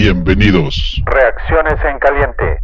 Bienvenidos. Reacciones en caliente.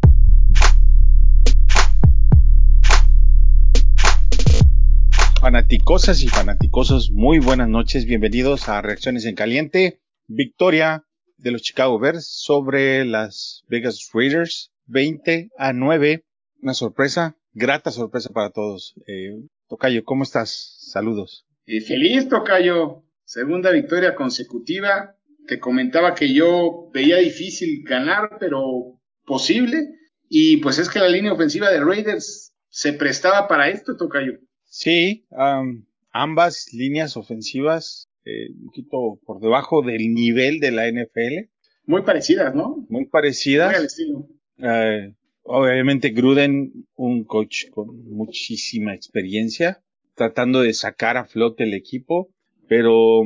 Fanaticosas y fanaticosos, muy buenas noches. Bienvenidos a Reacciones en Caliente. Victoria de los Chicago Bears sobre las Vegas Raiders, 20 a 9. Una sorpresa, grata sorpresa para todos. Eh, Tocayo, ¿cómo estás? Saludos. Eh, feliz, Tocayo. Segunda victoria consecutiva. Te comentaba que yo veía difícil ganar, pero posible. Y pues es que la línea ofensiva de Raiders se prestaba para esto, Tocayo. Sí, um, ambas líneas ofensivas eh, un poquito por debajo del nivel de la NFL. Muy parecidas, ¿no? Muy parecidas. Muy al estilo. Eh, obviamente Gruden, un coach con muchísima experiencia, tratando de sacar a flote el equipo, pero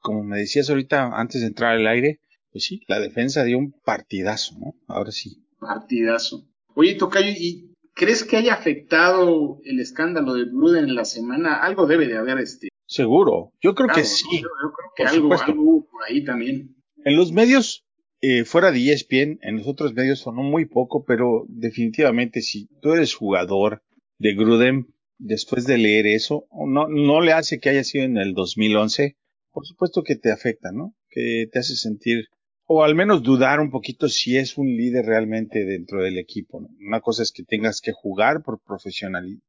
como me decías ahorita antes de entrar al aire, pues sí, la defensa dio un partidazo, ¿no? Ahora sí. Partidazo. Oye, Tocayo, ¿y crees que haya afectado el escándalo de Gruden en la semana? Algo debe de haber este. Seguro, yo creo que sí. Yo, yo creo que por algo, supuesto. algo hubo por ahí también. En los medios, eh, fuera de ESPN, en los otros medios sonó muy poco, pero definitivamente si tú eres jugador de Gruden, después de leer eso, no, no le hace que haya sido en el 2011, por supuesto que te afecta, ¿no? Que te hace sentir, o al menos dudar un poquito si es un líder realmente dentro del equipo. ¿no? Una cosa es que tengas que jugar por profesionalismo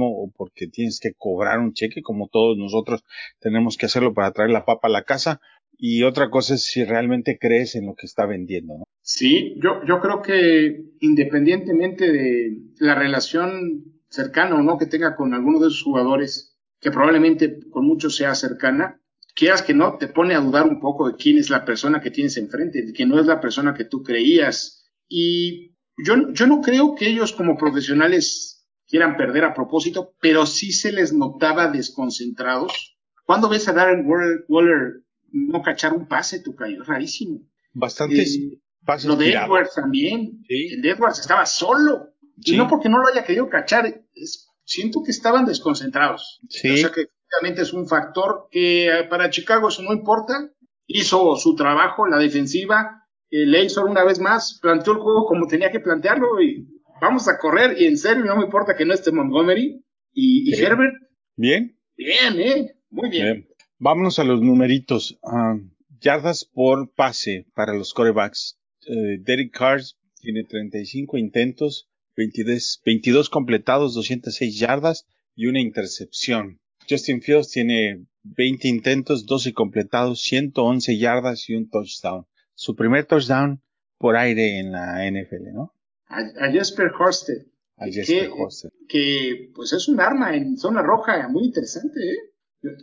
o porque tienes que cobrar un cheque, como todos nosotros tenemos que hacerlo para traer la papa a la casa, y otra cosa es si realmente crees en lo que está vendiendo, ¿no? Sí, yo, yo creo que independientemente de la relación cercana o no que tenga con alguno de esos jugadores, que probablemente con muchos sea cercana, quieras que no, te pone a dudar un poco de quién es la persona que tienes enfrente, de que no es la persona que tú creías. Y yo, yo no creo que ellos como profesionales quieran perder a propósito, pero sí se les notaba desconcentrados. ¿Cuándo ves a Darren Waller, Waller no cachar un pase, tu Es rarísimo. Bastantes Eh, pases lo de tirados. Edwards también. Sí. El de Edwards estaba solo. Sí. Y no porque no lo haya querido cachar. es- siento que estaban desconcentrados. Sí. O sea que efectivamente es un factor que eh, para Chicago eso no importa. Hizo su trabajo, la defensiva. Eh, Leison una vez más planteó el juego como tenía que plantearlo y vamos a correr. Y en serio, no me importa que no esté Montgomery. Y. Herbert, Bien, bien, ¿eh? Muy bien. bien. Vámonos a los numeritos. Ah, yardas por pase para los corebacks. Eh, Derek Carr tiene 35 intentos, 22, 22 completados, 206 yardas y una intercepción. Justin Fields tiene 20 intentos, 12 completados, 111 yardas y un touchdown. Su primer touchdown por aire en la NFL, ¿no? A, a Jesper Horsted. A Que- Jesper Hostet. que pues es un arma en zona roja muy interesante, ¿eh?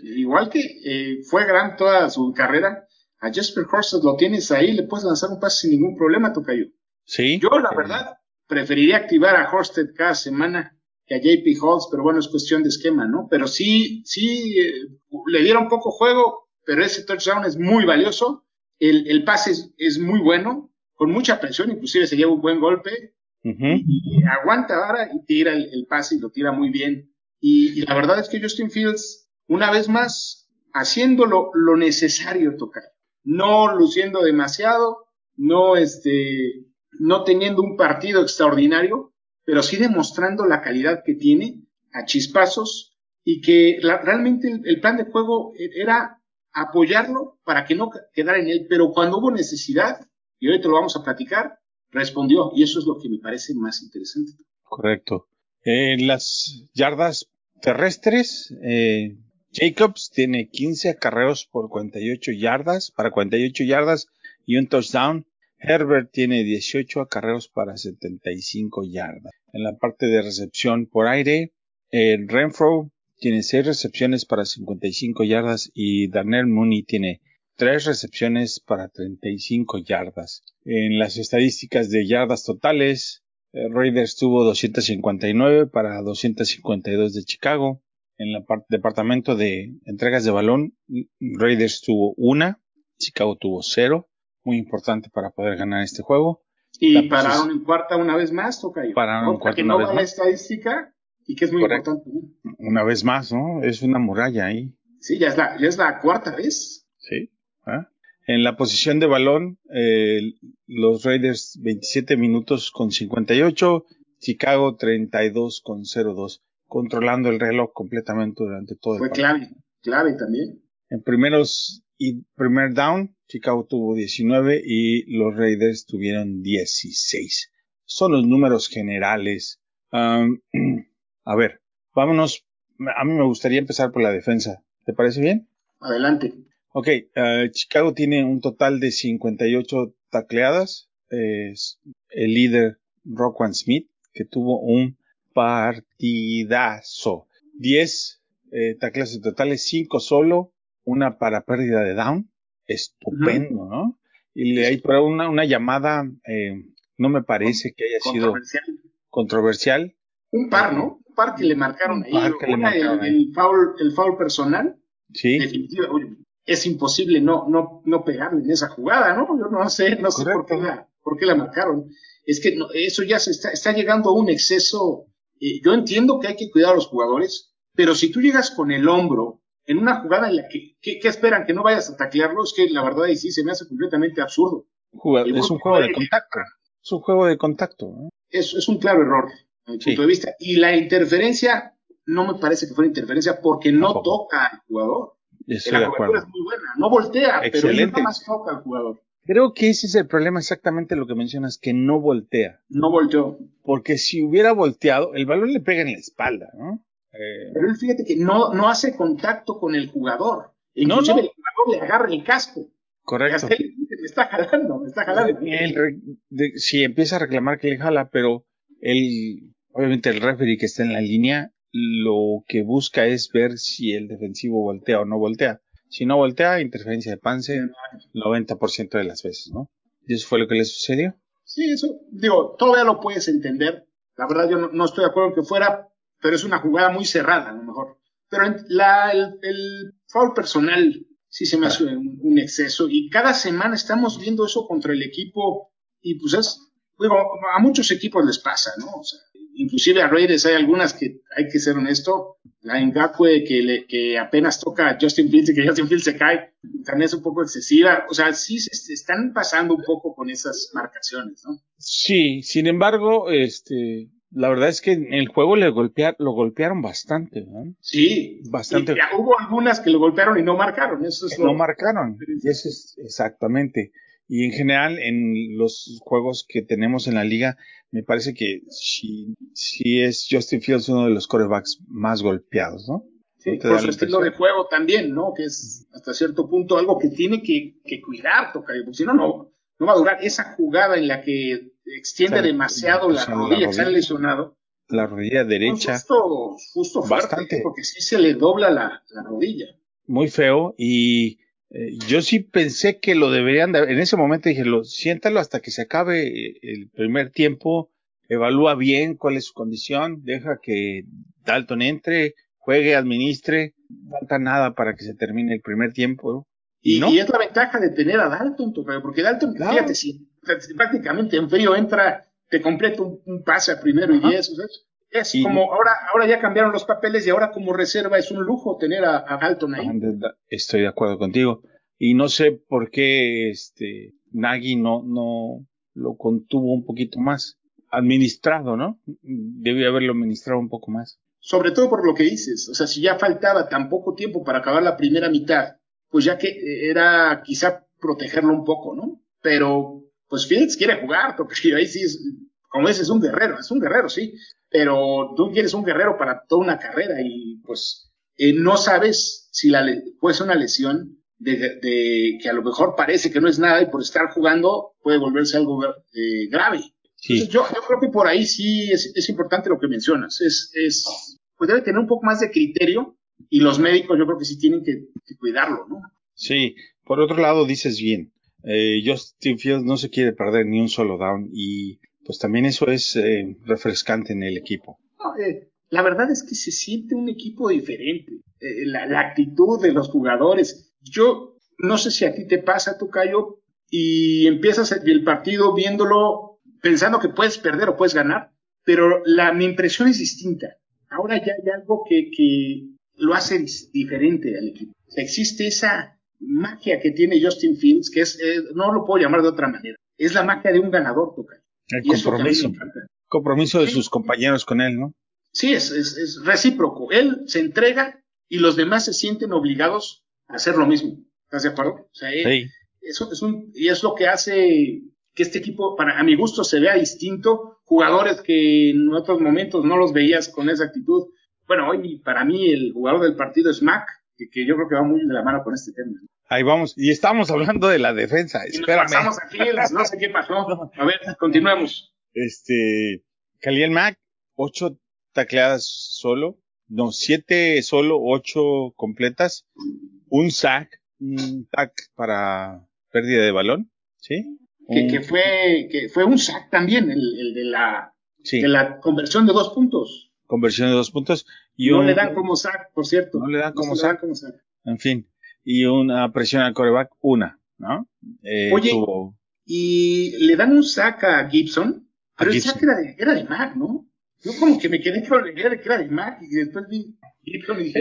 Igual que eh, fue gran toda su carrera, a Jesper Horsted lo tienes ahí, le puedes lanzar un pase sin ningún problema, Tocayo. Sí. Yo, la verdad, preferiría activar a Horsted cada semana que a JP Holtz, pero bueno, es cuestión de esquema, ¿no? Pero sí, sí, eh, le dieron poco juego, pero ese touchdown es muy valioso, el, el pase es, es muy bueno, con mucha presión, inclusive se lleva un buen golpe, y aguanta ahora y tira el, el pase y lo tira muy bien. Y, y la verdad es que Justin Fields, una vez más, haciendo lo, lo necesario tocar, no luciendo demasiado, no este, no teniendo un partido extraordinario, pero sí demostrando la calidad que tiene a chispazos y que realmente el, plan de juego e- era apoyarlo para que no quedara en él, pero cuando hubo necesidad, y te lo vamos a platicar, respondió, y eso es lo que me parece más interesante. Correcto. Eh, las yardas terrestres, eh, Jacobs tiene 15 acarreos por 48 yardas, para 48 yardas y un touchdown. Herbert tiene 18 acarreos para 75 yardas. En la parte de recepción por aire, eh, Renfro tiene 6 recepciones para 55 yardas y Darnell Mooney tiene 3 recepciones para 35 yardas. En las estadísticas de yardas totales, eh, Raiders tuvo 259 para 252 de Chicago. En parte departamento de entregas de balón, Raiders tuvo una, Chicago tuvo cero. Muy importante para poder ganar este juego. Y pararon en cuarta una vez más, Tocayo. Pararon en cuarta que una no vez va la estadística y que es muy Correcto. importante. Una vez más, ¿no? Es una muralla ahí. Sí, ya es la, ya es la cuarta vez. Sí. ¿Ah? En la posición de balón, eh, los Raiders 27 minutos con 58, Chicago 32 con 02, controlando el reloj completamente durante todo el Fue clave, clave también. En primeros y primer down, Chicago tuvo 19 y los Raiders tuvieron 16. Son los números generales. Um, a ver, vámonos. A mí me gustaría empezar por la defensa. ¿Te parece bien? Adelante. Ok, uh, Chicago tiene un total de 58 tacleadas. Es el líder Rockwan Smith, que tuvo un partidazo. 10 eh, tacleadas totales, 5 solo, una para pérdida de down. Estupendo, ¿no? Y le hay por una, una llamada, eh, no me parece que haya sido controversial. Un par, ¿no? Un par que le marcaron ahí. Una, el, el, foul, el foul personal. Sí. Definitivamente es imposible no, no, no pegarle en esa jugada, ¿no? Yo no sé, no sé por qué, la, por qué la marcaron. Es que no, eso ya se está, está llegando a un exceso. Eh, yo entiendo que hay que cuidar a los jugadores, pero si tú llegas con el hombro en una jugada en la que, ¿qué, esperan? ¿Que no vayas a taclearlo? Es que la verdad y sí se me hace completamente absurdo. es un juego de contacto. Es un juego de contacto. Es, es un claro error, desde mi punto de vista. Y la interferencia, no me parece que fuera interferencia porque no Tampoco. toca al jugador. Estoy la de acuerdo. es muy buena, no voltea, pero Excelente. no más toca al jugador. Creo que ese es el problema exactamente lo que mencionas, que no voltea. No volteó. Porque si hubiera volteado, el balón le pega en la espalda, ¿no? Eh, Pero él fíjate que no, no hace contacto con el jugador. Inclusive no. el jugador le agarra el casco. correcto. Él me está jalando, me está jalando. Sí, empieza a reclamar que le jala, pero él, obviamente el referee que está en la línea, lo que busca es ver si el defensivo voltea o no voltea. Si no voltea, interferencia de Pance 90% de las veces, ¿no? Y eso fue lo que le sucedió. Sí, eso, digo, todavía lo puedes entender. La verdad, yo no, no estoy de acuerdo en que fuera, pero es una jugada muy cerrada, a lo mejor. Pero la, el, el foul personal sí se me hace un, un exceso. Y cada semana estamos viendo eso contra el equipo. Y pues es, digo, a muchos equipos les pasa, ¿no? O sea, inclusive a Raiders hay algunas que, hay que ser honesto, la Ngakwe que, le, que apenas toca a Justin Fields y que Justin Fields se cae, también es un poco excesiva. O sea, sí se, se están pasando un poco con esas marcaciones, ¿no? Sí, sin embargo, este, la verdad es que en el juego le golpea, lo golpearon bastante, ¿no? Sí, Bastante. Y ya hubo algunas que lo golpearon y no marcaron. Eso es no lo- marcaron. Y eso es exactamente. Y en general, en los juegos que tenemos en la liga, me parece que sí, sí es Justin Fields uno de los corebacks más golpeados, ¿no? sí, ¿No por su estilo de juego también, ¿no? Que es hasta cierto punto algo que tiene que, que cuidar, Tocayo, porque si no, no, no va a durar. Esa jugada en la que extiende demasiado la rodilla, sale rodilla. lesionado. La rodilla derecha, Justo, justo fuerte, Bastante. porque sí se le dobla la, la rodilla. muy feo. Y eh, yo sí pensé que lo deberían de, en ese momento dije, lo, siéntalo hasta que se acabe eh, el primer tiempo, evalúa bien cuál es su condición, deja que Dalton entre, juegue, administre, no falta nada para que se termine el primer tiempo. ¿no? Y, no, y es la ventaja de tener a Dalton, porque Dalton, Claro. fíjate, si prácticamente en frío entra, te completa un, un pase a primero Ajá. y diez, o sea, es- Y- como ahora, ahora ya cambiaron los papeles y ahora como reserva es un lujo tener a, a Dalton ahí. estoy de acuerdo contigo. Y no sé por qué este Nagy no, no lo contuvo un poquito más. Administrado, ¿no? Debió haberlo administrado un poco más. Sobre todo por lo que dices, o sea, si ya faltaba tan poco tiempo para acabar la primera mitad, pues ya que eh, era quizá protegerlo un poco, ¿no? Pero, pues Fields quiere jugar, porque ahí sí es, como dices, es un guerrero, es un guerrero, sí, pero tú quieres un guerrero para toda una carrera y pues eh, no sabes si la le- puede ser una lesión de, de que a lo mejor parece que no es nada y por estar jugando puede volverse algo eh, grave. Sí, Entonces, yo, yo creo que por ahí sí es, es importante lo que mencionas. Es, es, pues debe tener un poco más de criterio y los médicos yo creo que sí tienen que, que cuidarlo, ¿no? sí. Por otro lado, dices bien. Eh, Justin Fields no se quiere perder ni un solo down y pues también eso es eh, refrescante en el equipo. Eh, la verdad es que se siente un equipo diferente. Eh, la, la actitud de los jugadores. Yo no sé si a ti te pasa, Tocayo, y empiezas el partido viéndolo pensando que puedes perder o puedes ganar, pero la, mi impresión es distinta. Ahora ya hay algo que, que lo hace diferente al equipo. Existe esa, magia que tiene Justin Fields, que es, eh, no lo puedo llamar de otra manera, es la magia de un ganador, toca. El compromiso. Compromiso de sus compañeros con él, ¿no? Sí, es, es, es, recíproco. Él se entrega y los demás se sienten obligados a hacer lo mismo. ¿Estás de acuerdo? O sea, sí. eso es un, y es lo que hace que este equipo, para, a mi gusto, se vea distinto. Jugadores que en otros momentos no los veías con esa actitud. Bueno, hoy para mí el jugador del partido es Mac, que, que yo creo que va muy de la mano con este tema. Ahí vamos, y estamos hablando de la defensa. Y Espérame. Nos pasamos aquí, no sé qué pasó. A ver, continuemos. Este, Khalil Mac, ocho tacleadas solo, no, siete solo, ocho completas, un sack, un tack para pérdida de balón, ¿sí? Que, que fue, que fue un sack también, el, el de la, sí. de la conversión de dos puntos. Conversión de dos puntos. Y no un, le dan como sack, por cierto. No le dan como, no sack. Dan como sack. En fin. Y una presión al coreback, una, ¿no? Eh, Oye, tuvo... y le dan un sack a Gibson, pero a el sack era de, era de Mac, ¿no? Yo como que me quedé con la idea de que era de Mac y después vi Gibson y dije...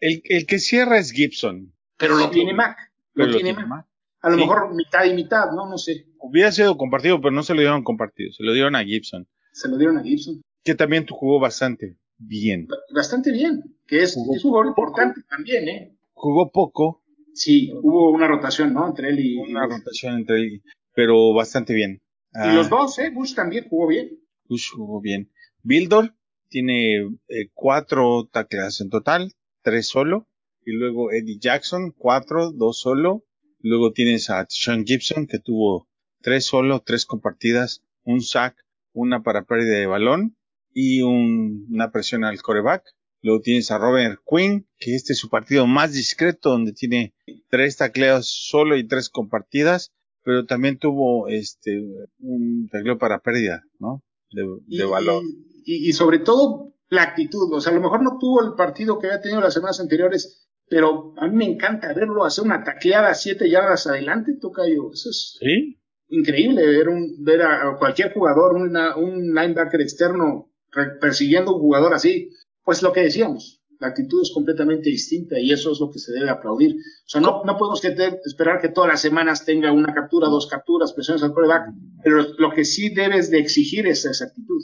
El, el que cierra es Gibson. Pero lo tiene Mac. Lo, tiene, Mac. Mac. A lo sí. mejor mitad y mitad, ¿no? No sé. Hubiera sido compartido, pero no se lo dieron compartido. Se lo dieron a Gibson. Se lo dieron a Gibson. Que también jugó bastante bien. Bastante bien. Que es, jugó es un jugador importante también, ¿eh? Jugó poco. Sí, hubo una rotación, ¿no? Entre él y. Una rotación entre él, pero bastante bien. Y ah, los dos, ¿eh? Bush también jugó bien. Bush jugó bien. Bildor tiene eh, cuatro tacleadas en total, tres solo. Y luego Eddie Jackson, cuatro, dos solo. Luego tienes a Sean Gibson, que tuvo tres solo, tres compartidas, un sack, una para pérdida de balón y un, una presión al coreback. Luego tienes a Robert Quinn, que este es su partido más discreto, donde tiene tres tacleos solo y tres compartidas, pero también tuvo este un tacleo para pérdida, ¿no? De, y, de valor. Y, y, sobre todo la actitud, o sea, a lo mejor no tuvo el partido que había tenido las semanas anteriores, pero a mí me encanta verlo hacer una tacleada siete yardas adelante, Tocayo. Eso es ¿Sí? increíble ver, un, ver a cualquier jugador, una, un linebacker externo persiguiendo a un jugador así. Pues lo que decíamos, la actitud es completamente distinta y eso es lo que se debe aplaudir. O sea, no, no podemos que te, esperar que todas las semanas tenga una captura, dos capturas, presiones al coreback, pero lo que sí debes de exigir es esa actitud.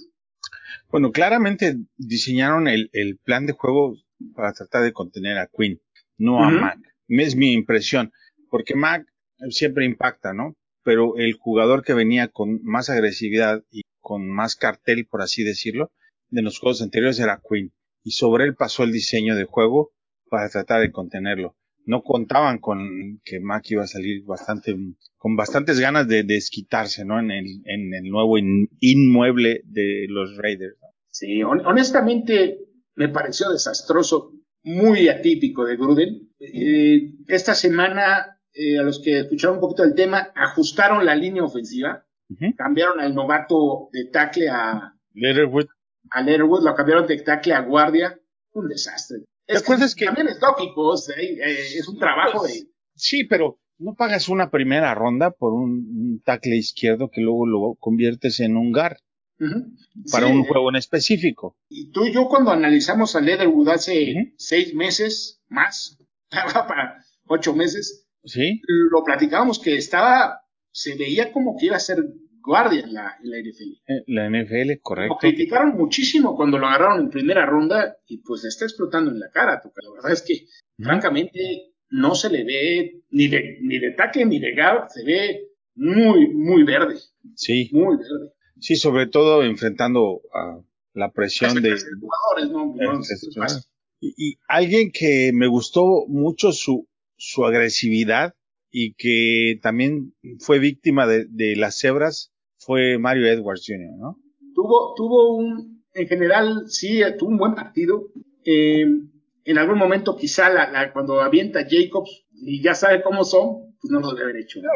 Bueno, claramente diseñaron el, el plan de juego para tratar de contener a Quinn, no uh -huh. a Mac. Es mi impresión, porque Mac siempre impacta, ¿no? Pero el jugador que venía con más agresividad y con más cartel, por así decirlo, de los juegos anteriores era Quinn y sobre él pasó el diseño de juego para tratar de contenerlo. No contaban con que Mac iba a salir bastante, con bastantes ganas de desquitarse, ¿no? En el, en el nuevo in, inmueble de los Raiders. ¿no? Sí, on honestamente me pareció desastroso, muy atípico de Gruden. Eh, esta semana, eh, a los que escucharon un poquito el tema, ajustaron la línea ofensiva, uh -huh. cambiaron al novato de tackle a Leatherwood a Leatherwood, lo cambiaron de tackle a guardia, un desastre. ¿Te es acuerdas que, que, también es lógico, eh, es un trabajo pues, de... Sí, pero no pagas una primera ronda por un, un tackle izquierdo que luego lo conviertes en un guard. Uh -huh. Para sí, un juego en específico. Y tú y yo cuando analizamos a Leatherwood hace uh -huh. seis meses, más, para ocho meses, ¿Sí? lo platicábamos que estaba, se veía como que iba a ser guardia en la, en la NFL. La NFL, correcto. Lo criticaron muchísimo cuando lo agarraron en primera ronda y pues le está explotando en la cara, porque la verdad es que, ¿Mm? francamente, no se le ve ni de, ni de tackle ni de guard, se ve muy, muy verde. Sí. Muy verde. Sí, sobre todo enfrentando a la presión de... jugadores, ¿no? no y, y alguien que me gustó mucho su, su agresividad y que también fue víctima de, de, las cebras fue Mario Edwards Jr., ¿no? Tuvo, tuvo un, en general, sí, tuvo un buen partido. Eh, en algún momento quizá la, la, cuando avienta Jacobs y ya sabe cómo son, pues no lo debe haber hecho. ¿no?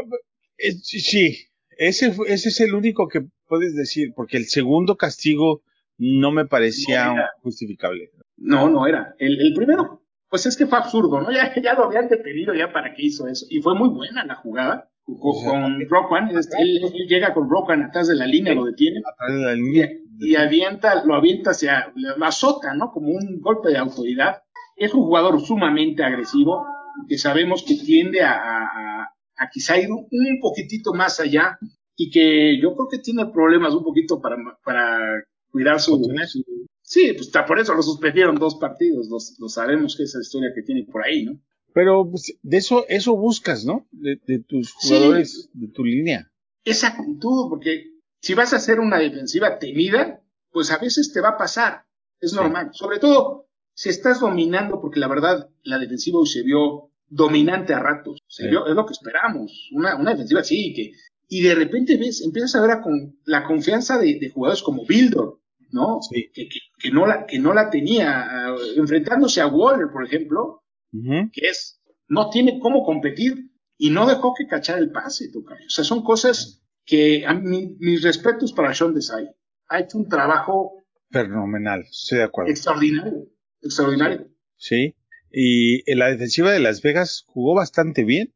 Sí, ese, ese es el único que puedes decir, porque el segundo castigo no me parecía no justificable. No, no era. El, el primero pues es que fue absurdo, ¿no? Ya, ya lo habían detenido ya para qué hizo eso. Y fue muy buena la jugada con, Rockwan. Él, él, llega con Rockwan atrás de la línea, lo detiene. Atrás de la línea. Y, y, avienta, lo avienta hacia, lo azota, ¿no? Como un golpe de autoridad. Es un jugador sumamente agresivo. que sabemos que tiende a, a, a quizá ir un poquitito más allá y que yo creo que tiene problemas un poquito para, para cuidar su, su Sí, pues está por eso lo suspendieron dos partidos, lo, sabemos que esa historia que tiene por ahí, ¿no? Pero pues, de eso, eso buscas, ¿no? De, tus jugadores, de tu línea. Esa actitud, porque si vas a hacer una defensiva temida, pues a veces te va a pasar, es normal. Sobre todo si estás dominando, porque la verdad la defensiva hoy se vio dominante a ratos, se vio, es lo que esperamos, una, una defensiva así, que, y de repente ves, empiezas a ver a con, la confianza de, de jugadores como Bildor, ¿no? Que, que, no la, que no la tenía, uh, enfrentándose a Waller, por ejemplo, que es, no tiene cómo competir y no dejó que cachar el pase, Tocayo. O sea, son cosas que a mí, mis respetos para Sean Desai. Ha hecho un trabajo fenomenal, estoy de acuerdo. Extraordinario, extraordinario. Sí, y en la defensiva de Las Vegas jugó bastante bien.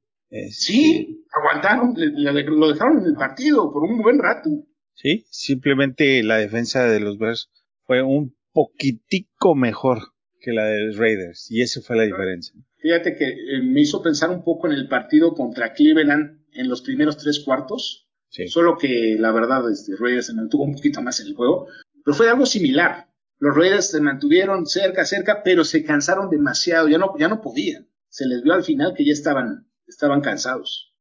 Sí, aguantaron, lo dejaron en el partido por un buen rato. Sí, simplemente la defensa de los Bears fue un poquitico mejor que la de los Raiders y esa fue la diferencia. Fíjate que eh, me hizo pensar un poco en el partido contra Cleveland en los primeros tres cuartos, sí. solo que la verdad este, Raiders se mantuvo un poquito más en el juego, pero fue algo similar. Los Raiders se mantuvieron cerca, cerca, pero se cansaron demasiado, ya no, ya no podían. Se les vio al final que ya estaban, estaban cansados.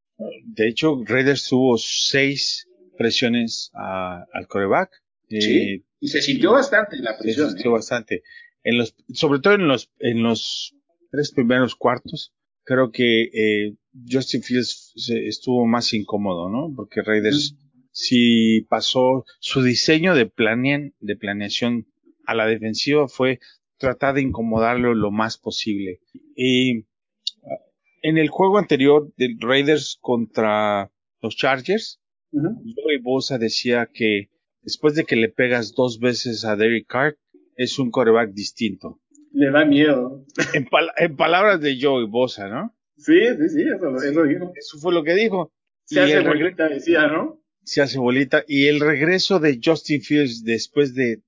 De hecho, Raiders tuvo seis presiones a, al coreback. Sí, eh, y se sintió bastante la presión. Se sintió ¿eh? bastante. En los, sobre todo en los, en los tres primeros cuartos, creo que eh, Justin Fields estuvo más incómodo, ¿no? Porque Raiders si pasó su diseño de, planean, de planeación a la defensiva fue tratar de incomodarlo lo más posible. Y en el juego anterior de Raiders contra los Chargers, Joey Bosa decía que después de que le pegas dos veces a Derek Carr, es un coreback distinto. Le da miedo. En, palabras de Joey Bosa, ¿no? Sí, sí, sí, eso, dijo. Eso fue lo que dijo. Se hace bolita, decía, ¿no? Se hace bolita. Y el regreso de Justin Fields después de,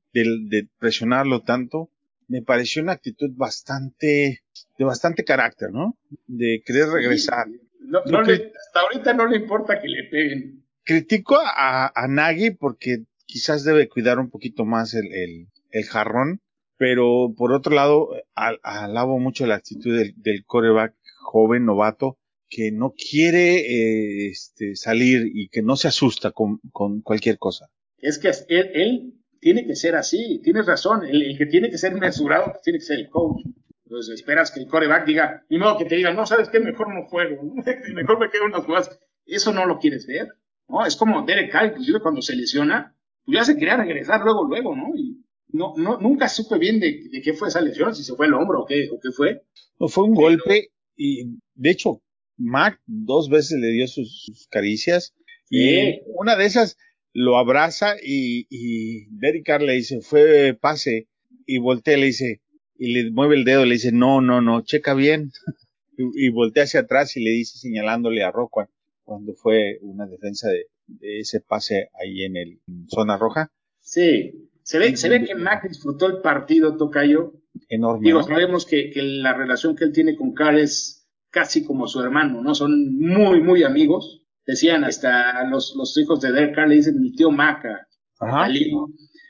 presionarlo tanto, me pareció una actitud bastante, de bastante carácter, ¿no? De querer regresar. No, hasta ahorita no le importa que le peguen critico a, a Nagy porque quizás debe cuidar un poquito más el, jarrón, pero por otro lado, alabo mucho la actitud del, del coreback joven, novato, que no quiere eh, este, salir y que no se asusta con, cualquier cosa. Es que él, él, tiene que ser así, tienes razón, el, que tiene que ser mesurado pues tiene que ser el coach. Entonces esperas que el coreback diga, ni modo que te diga, no, sabes qué, mejor no juego, mejor me quedo unas jugadas. Eso no lo quieres ver. ¿No? Es como Derek Carr, inclusive cuando se lesiona, pues ya se quería regresar luego, luego, ¿no? Y no, no, nunca supe bien de, qué fue esa lesión, si se fue el hombro o qué, o qué fue. No, fue un golpe y, de hecho, Mac dos veces le dio sus, caricias y una de esas lo abraza y, y Derek Carr le dice, fue pase y voltea le dice, y le mueve el dedo, le dice, no, no, no, checa bien. y, voltea hacia atrás y le dice señalándole a Rockwell cuando fue una defensa de, ese pase ahí en el zona roja. Sí, se ve, se ve que Mac disfrutó el partido, Tocayo. Enorme. Digo, sabemos que, que, la relación que él tiene con Carr es casi como su hermano, ¿no? Son muy, muy amigos. Decían hasta los, los hijos de Derek Carr le dicen mi tío Maca. Ajá.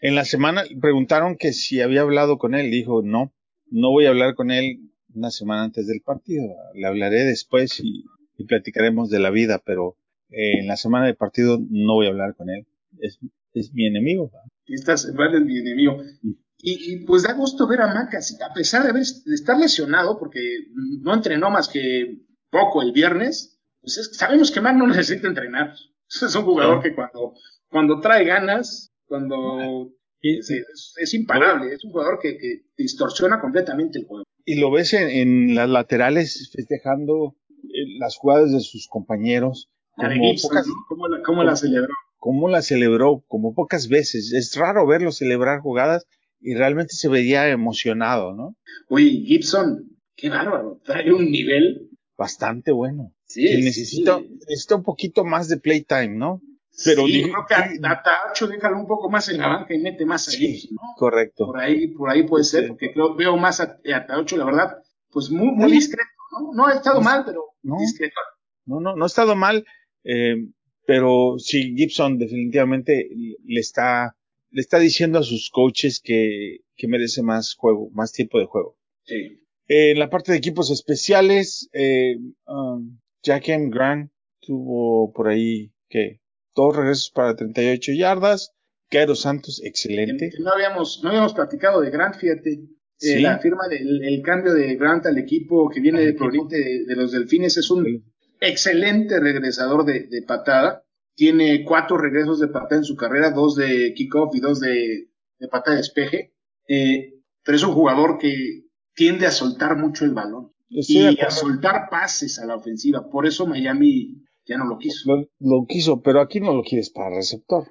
En la semana preguntaron que si había hablado con él. Dijo, no, no voy a hablar con él una semana antes del partido. Le hablaré después y y platicaremos de la vida, pero eh, en la semana de partido no voy a hablar con él. Es, es mi enemigo. Esta semana es mi enemigo. Y, y, pues da gusto ver a Mac a pesar de, haber, de estar lesionado, porque no entrenó más que poco el viernes, pues es, sabemos que Mac no necesita entrenar. Es un jugador que cuando, cuando trae ganas, cuando es, es, imparable, es un jugador que, que, distorsiona completamente el juego. Y lo ves en, en las laterales festejando las jugadas de sus compañeros. Como pocas, ¿cómo, la, celebró? Cómo la celebró, como pocas veces. Es raro verlo celebrar jugadas y realmente se veía emocionado, ¿no? Oye, Gibson, qué bárbaro, trae un nivel bastante bueno. Sí, necesita, necesita un poquito más de playtime, ¿no? Pero sí, creo que a, Tacho déjalo un poco más en la banca y mete más ahí, ¿no? Correcto. Por ahí, por ahí puede ser, porque creo, veo más a, a Tacho, la verdad, pues muy, muy discreto No, no ha estado mal, pero no. no, no ha estado mal, eh, pero sí, Gibson definitivamente le está, le está diciendo a sus coaches que, que merece más juego, más tiempo de juego. Sí. Eh, en la parte de equipos especiales, eh, um, Jack M. Grant tuvo por ahí que dos regresos para 38 yardas. Cairo Santos, excelente. No habíamos, no habíamos platicado de Grant, fíjate. Eh. La firma del el cambio de Grant al equipo que viene de proveniente de, de los Delfines es un excelente regresador de, de patada. Tiene cuatro regresos de patada en su carrera, dos de kickoff y dos de, de patada de despeje. Eh, pero es un jugador que tiende a soltar mucho el balón de y a soltar pases a la ofensiva. Por eso Miami ya no lo quiso. Lo, lo quiso, pero aquí no lo quieres para receptor.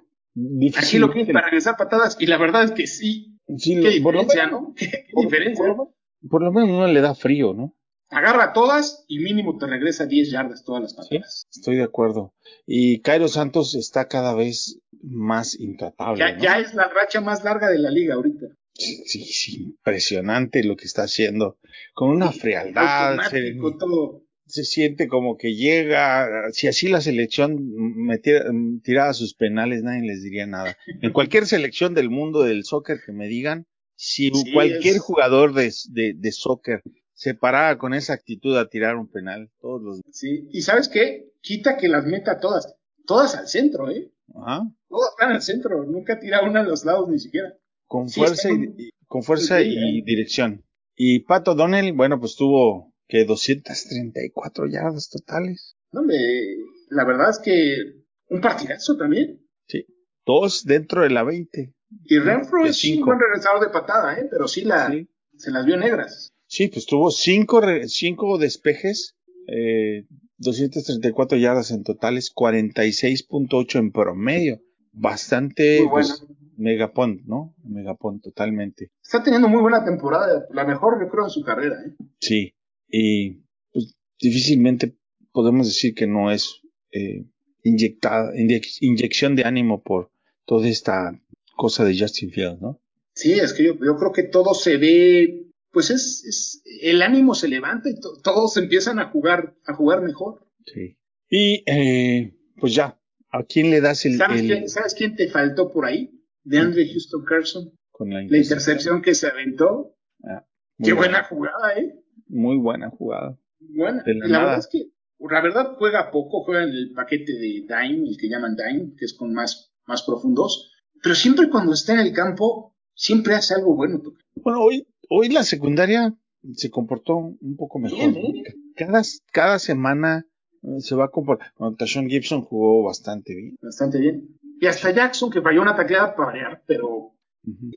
Aquí lo quiere para regresar patadas y la verdad es que sí. Sí, Qué lo- por lo diferencia, menos- ¿no? Qué, qué por- diferencia. por lo- por lo menos no le da frío, ¿no? Agarra todas y mínimo te regresa 10 yardas todas las patadas. Estoy de acuerdo. Y Cairo Santos está cada vez más intratable. Ya, ¿no? ya es la racha más larga de la liga ahorita. Sí, sí, impresionante lo que está haciendo. Con una frialdad, Automático, todo. Se siente como que llega. Si así la selección metiera, tirara sus penales, nadie les diría nada. En cualquier selección del mundo del soccer que me digan, si Sí, cualquier es- jugador de, de, de soccer se parara con esa actitud a tirar un penal, todos los. Sí. Y ¿sabes qué? Quita que las meta todas. Todas al centro, ¿eh? Ajá, Todas van al centro. Nunca tira una a los lados ni siquiera. con Sí, fuerza y, con fuerza y ¿eh? dirección. Y Pato Donnell, bueno, pues tuvo que 234 yardas totales. No, hombre, la verdad es que un partidazo también. Sí. Dos dentro de la 20. Y Renfro es un cinco. buen regresador de patada, ¿eh? Pero sí, la, Sí. se las vio negras. Sí, pues tuvo cinco, re- cinco despejes, eh, 234 yardas en totales, 46.8 en promedio. Bastante, Muy pues, megapont, ¿no? Megapont totalmente. Está teniendo muy buena temporada. La mejor, yo creo, en su carrera, ¿eh? Sí. Y pues, difícilmente podemos decir que no es eh, inyectada, inyec- inyección de ánimo por toda esta cosa de Justin Fields, ¿no? Sí, es que yo, yo creo que todo se ve, pues es, es el ánimo se levanta y to- todos empiezan a jugar, a jugar mejor. Sí. Y eh, pues ya, ¿a quién le das el, ¿Sabes, el- quién, ¿Sabes quién te faltó por ahí? De Andre Houston Carson. con la La intercepción que se aventó. Ah, Qué buena jugada, ¿eh? Muy buena jugada. Buena. La verdad es que, la verdad, juega poco, juega en el paquete de Dime, el que llaman Dime, que es con más, más profundos. Pero siempre cuando está en el campo, siempre hace algo bueno. Bueno, hoy, hoy la secundaria se comportó un poco mejor. Bien. ¿eh? Cada, cada semana eh, se va a comportar. Bueno, Tashon Gibson jugó bastante bien. Bastante bien. Y hasta Jackson, que falló una tacleada para variar, pero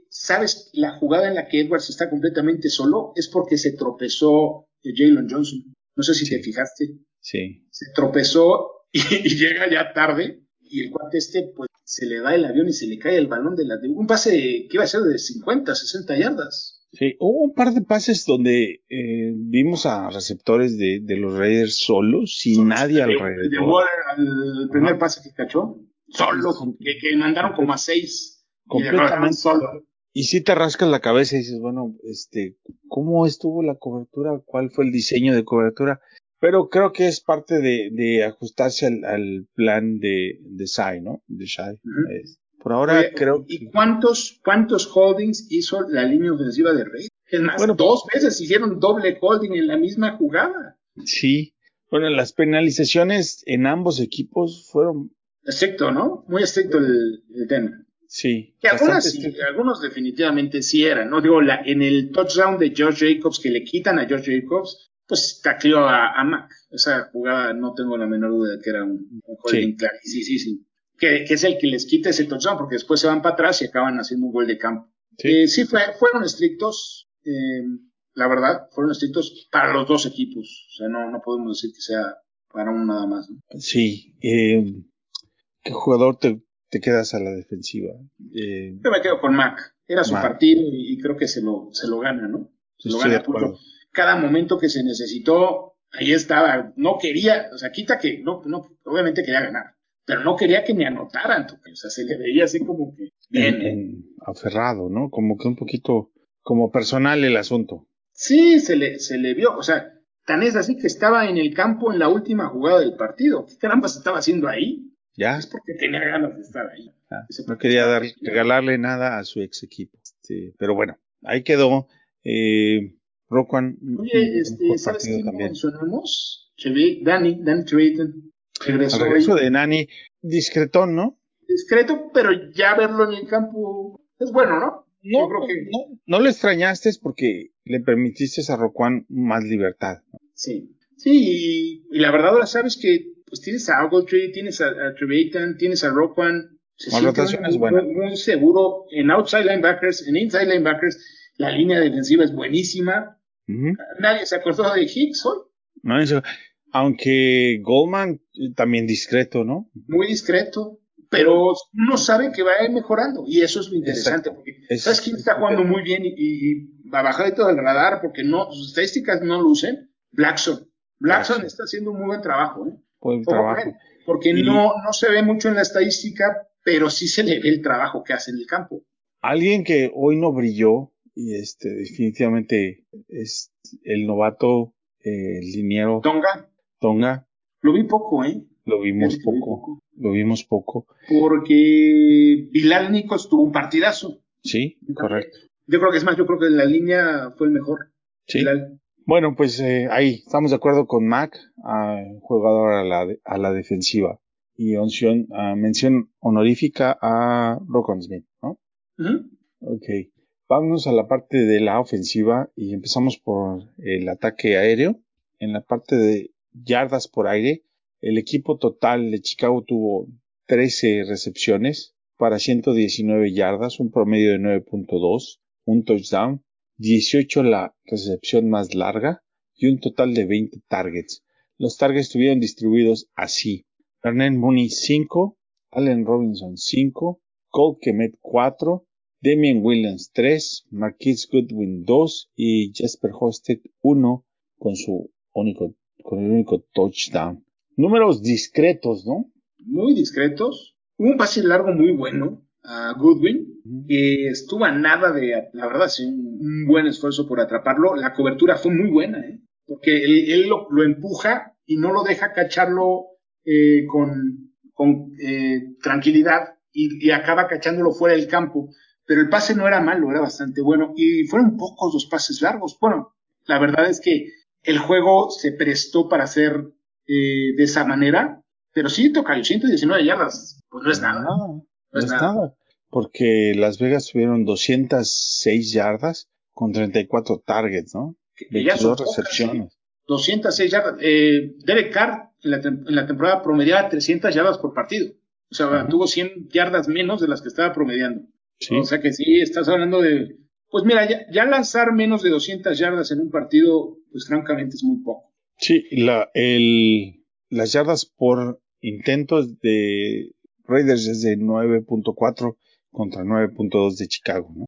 ¿sabes? La jugada en la que Edwards está completamente solo es porque se tropezó eh, Jalen Johnson. No sé si Sí. te fijaste. Sí. Se tropezó y, y llega ya tarde y el cuate este pues se le da el avión y se le cae el balón de la de un pase que iba a ser de 50, 60 yardas. Sí, hubo un par de pases donde eh, vimos a receptores de, de los Raiders solos, sin nadie El de alrededor. Al primer pase que cachó, solo, que, que mandaron como a seis y Completamente solo. Y si te rascas la cabeza y dices, bueno, este, ¿cómo estuvo la cobertura? ¿Cuál fue el diseño de cobertura? Pero creo que es parte de, de ajustarse al, al plan de, de Sai, ¿no? De Shai. Por ahora Oye, creo ¿Y que cuántos, cuántos holdings hizo la línea ofensiva de Rey? Es más, Bueno, dos veces hicieron doble holding en la misma jugada. sí. Bueno, las penalizaciones en ambos equipos fueron, Estricto, ¿no? Muy estricto el, el tema. Sí. Que algunas sí, algunos definitivamente sí eran, ¿no? Digo, la, en el touchdown de George Jacobs que le quitan a George Jacobs, pues tacleó a, a Mac. Esa jugada no tengo la menor duda de que era un, un Sí. claro. Sí, sí, sí. Que, que es el que les quita ese touchdown, porque después se van para atrás y acaban haciendo un gol de campo. Sí. Eh, sí, fue, fueron estrictos, eh, la verdad, fueron estrictos para los dos equipos. O sea, no, no podemos decir que sea para uno nada más. ¿no? Sí. Eh, ¿Qué jugador te, te quedas a la defensiva? Eh, Yo me quedo con Mac. Era su Mac. partido y, creo que se lo, se lo gana, ¿no? Se lo estoy gana. Acuerdo. Cada momento que se necesitó, ahí estaba. No quería, o sea, quita que, no, no, obviamente quería ganar, pero no quería que me anotaran. O sea, se le veía así como que bien. en- en- aferrado, ¿no? Como que un poquito como personal el asunto. Sí, se le, se le vio, o sea, Tan es así que estaba en el campo en la última jugada del partido. ¿Qué caramba se estaba haciendo ahí? Ya. Es porque tenía ganas de estar ahí. Ah, no quería dar, regalarle nada a su ex equipo. Sí, pero bueno, ahí quedó. Eh, Roquan. Oye, este, ¿sabes quién mencionamos? Dani, Dani Trayton. Regresó. regreso de Nani, discretón, ¿no? Discreto, pero ya verlo en el campo es bueno, ¿no? No, creo que... no, no lo extrañaste porque le permitiste a Roquan más libertad. Sí, sí, y, la verdad ahora sabes que pues tienes a Ogletree, tienes a, a tienes a Roquan. La rotación es buena. Muy seguro en outside linebackers, en inside linebackers, la línea defensiva es buenísima. Nadie se acordó de Hicks hoy. No, aunque Goldman eh, también discreto, ¿no? Muy discreto, pero uno sabe que va a ir mejorando y eso es lo interesante, porque ¿sabes quién está jugando muy bien y, va a bajar de todo el radar porque no, sus estadísticas no lucen? Blackson. Blackson está haciendo un muy buen trabajo, ¿eh? Buen trabajo. Porque no, no se ve mucho en la estadística, pero sí se le ve el trabajo que hace en el campo. Alguien que hoy no brilló y este definitivamente es el novato eh, liniero Tonga. Tonga. Lo vi poco, ¿eh? Lo vimos poco, Lo vimos poco. Porque Bilal Nicos tuvo un partidazo. Sí, correcto. Yo creo que es más, yo creo que en la línea fue el mejor. Sí. Bueno, pues eh, ahí estamos de acuerdo con Mac, jugador a la, a la defensiva. Y onción, mención honorífica a Rockon Smith, ¿no? Ok. Vámonos a la parte de la ofensiva y empezamos por el ataque aéreo. En la parte de yardas por aire, el equipo total de Chicago tuvo 13 recepciones para 119 yardas, un promedio de 9.2, un touchdown, 18 la recepción más larga y un total de 20 targets. Los targets estuvieron distribuidos así. Ernest Mooney 5, Allen Robinson 5, Cole Kemet 4, Damian Williams 3, Marquise Goodwin 2 y Jasper Hosted 1 con su único, con el único touchdown. Números discretos, ¿no? Muy discretos. Un pase largo muy bueno a Goodwin, que estuvo a nada de, la verdad, sí, un, buen esfuerzo por atraparlo. La cobertura fue muy buena, ¿eh? porque él, lo, empuja y no lo deja cacharlo eh, con, con eh, tranquilidad y, y, acaba cachándolo fuera del campo pero el pase no era malo, era bastante bueno y fueron pocos los pases largos. Bueno, la verdad es que el juego se prestó para hacer eh, de esa manera, pero sí, toca 119 yardas, pues no es nada. No, es, nada. Porque Las Vegas tuvieron 206 yardas con 34 targets, ¿no? 22 recepciones. 206 yardas. Eh, Derek Carr en la, en la, temporada promediaba 300 yardas por partido. O sea, tuvo 100 yardas menos de las que estaba promediando. O sea que sí, estás hablando de, pues mira, ya, lanzar menos de 200 yardas en un partido, pues francamente es muy poco. Sí, la, el, las yardas por intentos de Raiders es de 9.4 contra 9.2 de Chicago, ¿no?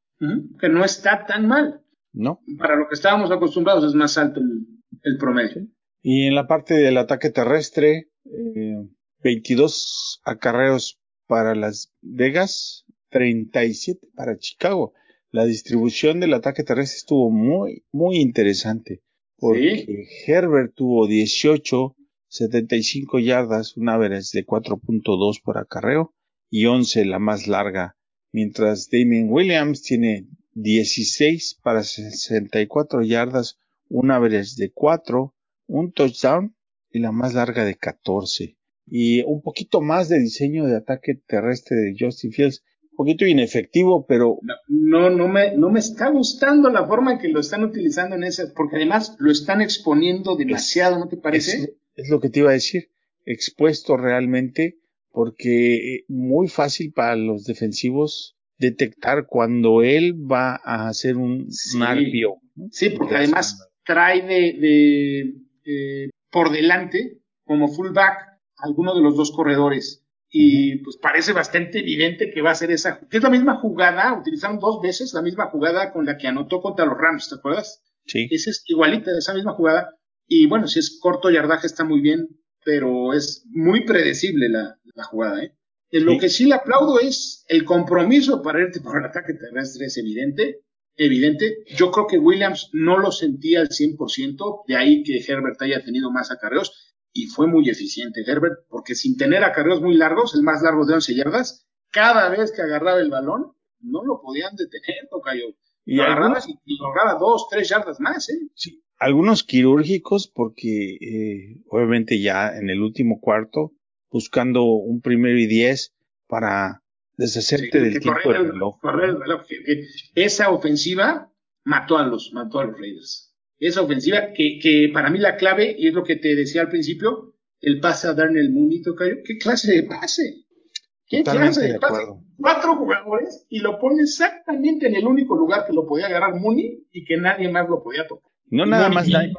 Que no está tan mal. No. Para lo que estábamos acostumbrados es más alto el, promedio. Y en la parte del ataque terrestre, eh, 22 acarreos para Las Vegas, 37 para Chicago. La distribución del ataque terrestre estuvo muy, muy interesante. Porque Herbert tuvo 18, 75 yardas, un average de 4.2 por acarreo y 11 la más larga. Mientras Damien Williams tiene 16 para 64 yardas, un average de 4, un touchdown y la más larga de 14. Y un poquito más de diseño de ataque terrestre de Justin Fields poquito inefectivo, pero... No, no, me, no me está gustando la forma en que lo están utilizando en ese, porque además lo están exponiendo demasiado, ¿no te parece? Es, lo que te iba a decir, expuesto realmente, porque muy fácil para los defensivos detectar cuando él va a hacer un sí, Sí, porque además trae de, de eh, por delante, como fullback, alguno de los dos corredores y pues parece bastante evidente que va a ser esa, que es la misma jugada, utilizaron dos veces la misma jugada con la que anotó contra los Rams, ¿te acuerdas? Sí. Esa es igualita, esa misma jugada, y bueno, si es corto yardaje está muy bien, pero es muy predecible la, la jugada, ¿eh? Lo que sí le aplaudo es el compromiso para irte por el ataque terrestre, es evidente, evidente. Yo creo que Williams no lo sentía al 100%, de ahí que Herbert haya tenido más acarreos y fue muy eficiente Herbert, porque sin tener acarreos muy largos, el más largo de 11 yardas, cada vez que agarraba el balón, no lo podían detener, Tocayo. Y lo agarraba y lograba dos, tres yardas más, ¿eh? Sí, algunos quirúrgicos, porque eh, obviamente ya en el último cuarto, buscando un primero y diez para deshacerte del tiempo del reloj. esa ofensiva mató a los, mató a los Raiders. Esa ofensiva que, que para mí la clave, y es lo que te decía al principio, el pase a Darnell Mooney, Tocayo. ¿Qué clase de pase? ¿Qué clase de, pase? Cuatro jugadores y lo pone exactamente en el único lugar que lo podía agarrar Mooney y que nadie más lo podía tocar. No nada más nadie,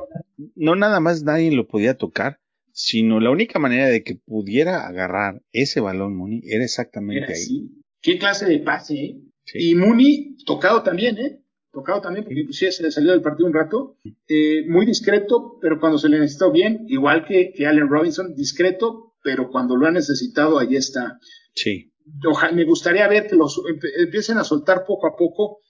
no nada más nadie lo podía tocar, sino la única manera de que pudiera agarrar ese balón Mooney era exactamente ahí. Qué clase de pase, ¿eh? Y Mooney tocado también, ¿eh? Tocado también, porque pues, sí, se le salió del partido un rato. Eh, muy discreto, pero cuando se le necesitó bien, igual que, que Allen Robinson, discreto, pero cuando lo ha necesitado, ahí está. Sí. Ojalá, me gustaría ver que los empiecen a soltar poco a poco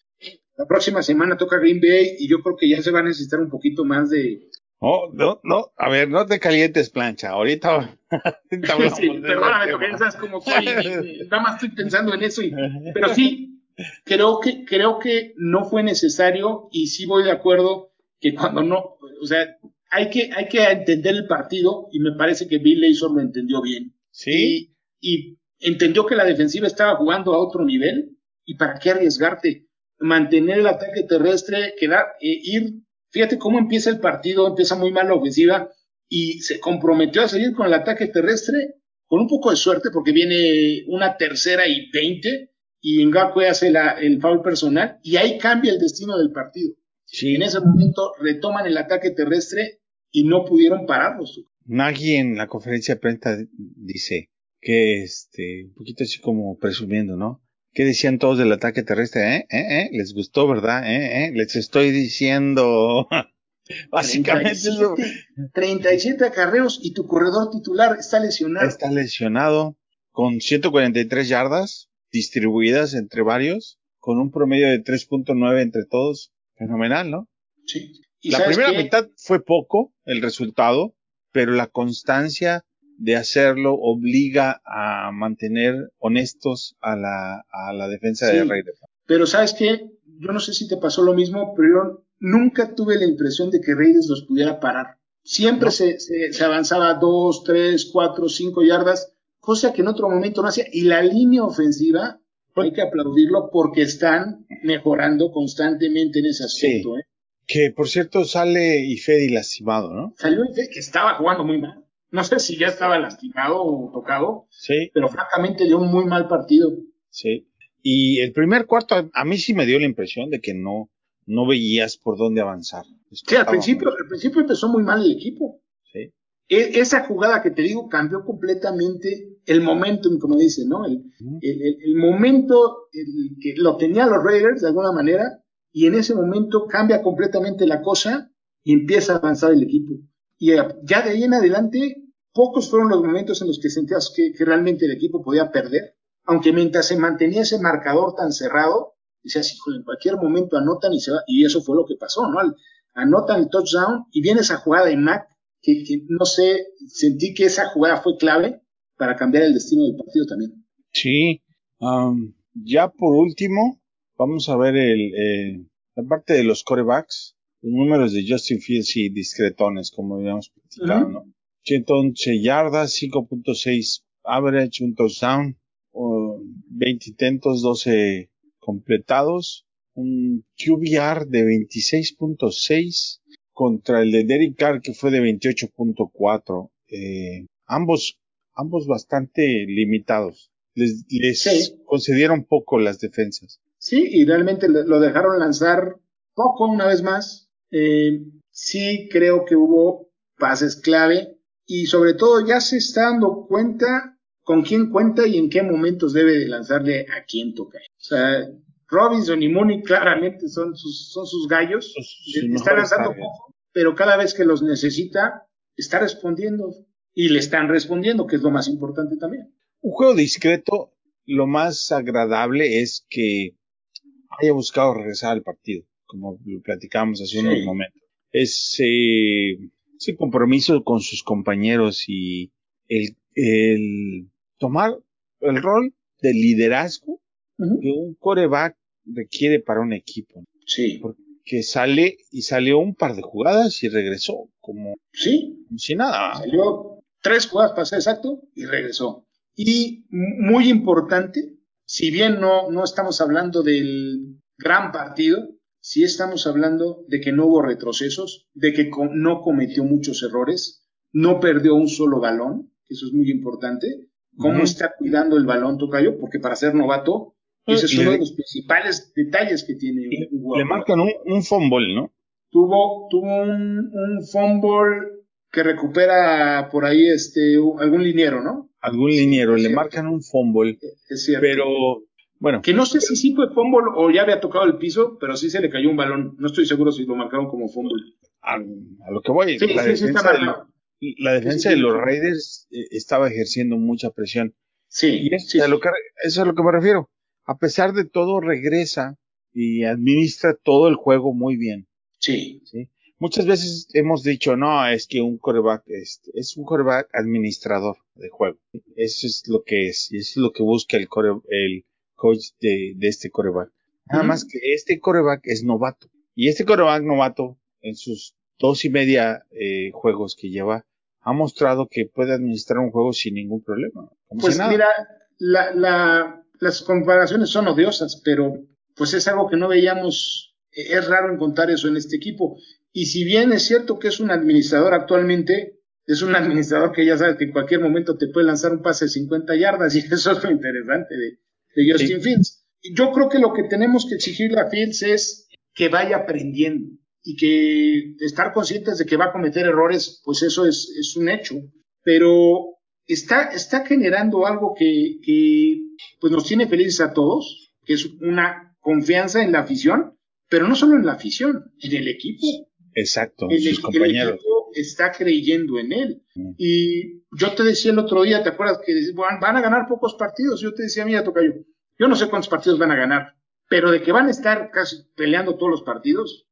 la próxima semana toca Green Bay y yo creo que ya se va a necesitar un poquito más de. Oh, no, no, a ver, no te calientes plancha, ahorita. sí, perdóname, porque sabes como soy, nada más estoy pensando en eso, y, pero sí, creo que, creo que no fue necesario y sí voy de acuerdo que cuando no, o sea, hay que, hay que entender el partido y me parece que Bill Lazor lo entendió bien. Sí. Y, y entendió que la defensiva estaba jugando a otro nivel y para qué arriesgarte mantener el ataque terrestre, quedar, eh, ir, fíjate cómo empieza el partido, empieza muy mal la ofensiva y se comprometió a seguir con el ataque terrestre con un poco de suerte porque viene una tercera y veinte y Ngakwe hace la, el foul personal y ahí cambia el destino del partido. En ese momento retoman el ataque terrestre y no pudieron pararlos. Nagy en la conferencia de prensa dice que este, un poquito así como presumiendo, ¿no? ¿Qué decían todos del ataque terrestre? ¿Eh? ¿Eh? ¿Eh? ¿Les gustó, verdad? ¿Eh? ¿Eh? Les estoy diciendo. Básicamente 37, 37 acarreos y tu corredor titular está lesionado. Está lesionado con 143 yardas distribuidas entre varios, con un promedio de 3.9 entre todos. Fenomenal, ¿no? Sí. la primera mitad fue poco el resultado, pero la constancia de hacerlo obliga a mantener honestos a la, a la defensa de Raiders. Pero sabes qué, yo no sé si te pasó lo mismo, pero yo nunca tuve la impresión de que Raiders los pudiera parar. Siempre se, se, avanzaba dos, tres, cuatro, cinco yardas, cosa que en otro momento no hacía. Y la línea ofensiva, hay que aplaudirlo porque están mejorando constantemente en ese aspecto. ¿eh? Que por cierto sale Ifedi lastimado, ¿no? Salió Ifedi que estaba jugando muy mal. No sé si ya estaba lastimado o tocado, sí. pero francamente dio un muy mal partido. Sí. Y el primer cuarto a mí sí me dio la impresión de que no, no veías por dónde avanzar. Sí, al principio, al principio empezó muy mal el equipo. Sí. E, esa jugada que te digo cambió completamente el momentum, como dice, ¿no? El, el, el, momento que lo tenían los Raiders de alguna manera, y en ese momento cambia completamente la cosa y empieza a avanzar el equipo. Y ya de ahí en adelante pocos fueron los momentos en los que sentías que, realmente el equipo podía perder, aunque mientras se mantenía ese marcador tan cerrado, decías, hijo, en cualquier momento anotan y se va, y eso fue lo que pasó, ¿no? anotan el touchdown y viene esa jugada de Mac, que, no sé, sentí que esa jugada fue clave para cambiar el destino del partido también. Sí, um, ya por último, vamos a ver el, eh, la parte de los corebacks, los números de Justin Fields y discretones, como habíamos platicado, ¿no? 111 yardas, 5.6 average, un touchdown, 20 intentos, 12 completados, un QBR de 26.6 contra el de Derek Carr que fue de 28.4. Eh, ambos, ambos bastante limitados. Les, les concedieron poco las defensas. Sí, y realmente lo dejaron lanzar poco una vez más. Eh, sí creo que hubo pases clave y sobre todo ya se está dando cuenta con quién cuenta y en qué momentos debe de lanzarle a quién toca. O sea, Robinson y Mooney claramente son sus, son sus gallos, está lanzando poco, pero cada vez que los necesita, está respondiendo y le están respondiendo, que es lo más importante también. Un juego discreto, lo más agradable es que haya buscado regresar al partido, como lo platicamos hace unos momentos. Ese, ese compromiso con sus compañeros y el, el tomar el rol de liderazgo que un coreback requiere para un equipo. Sí. Porque sale y salió un par de jugadas y regresó como, sí. como si nada. Salió tres jugadas para ser exacto y regresó. Y muy importante, si bien no, no estamos hablando del gran partido, sí estamos hablando de que no hubo retrocesos, de que no cometió muchos errores, no perdió un solo balón, eso es muy importante. ¿Cómo está cuidando el balón Tocayo? Porque para ser novato, ese es uno de los principales detalles que tiene un jugador. Le marcan un, un fumble, ¿no? Tuvo, tuvo un, un fumble que recupera por ahí este algún liniero, ¿no? Algún liniero, le marcan un fumble. Es cierto. Pero bueno. Que no sé si sí fue fumble o ya había tocado el piso, pero sí se le cayó un balón. No estoy seguro si lo marcaron como fumble. A, lo que voy, sí, la, sí, defensa, de, la defensa de los Raiders eh, estaba ejerciendo mucha presión. Sí, y eso, a lo que, eso es a lo que me refiero. A pesar de todo, regresa y administra todo el juego muy bien. Sí. ¿sí? Muchas veces hemos dicho, no, es que un coreback es, es un coreback administrador de juego. Eso es lo que es, y eso es lo que busca el, core, el coach de, de este coreback. Nada más que este coreback es novato. Y este coreback novato, en sus dos y media eh, juegos que lleva, ha mostrado que puede administrar un juego sin ningún problema. Pues si mira, la, la, las comparaciones son odiosas, pero pues es algo que no veíamos. Es raro encontrar eso en este equipo. Y si bien es cierto que es un administrador actualmente, es un administrador que ya sabe que en cualquier momento te puede lanzar un pase de 50 yardas y eso es lo interesante de, de Justin Fields. Yo creo que lo que tenemos que exigirle a Fields es que vaya aprendiendo y que estar conscientes de que va a cometer errores, pues eso es, es un hecho. Pero está, está generando algo que, que pues nos tiene felices a todos, que es una confianza en la afición, pero no solo en la afición, en el equipo. Exacto, el, sus compañeros. El equipo está creyendo en él. Y yo te decía el otro día, ¿te acuerdas que van, a ganar pocos partidos? Yo te decía, mira, Tocayo, yo no sé cuántos partidos van a ganar, pero de que van a estar casi peleando todos los partidos,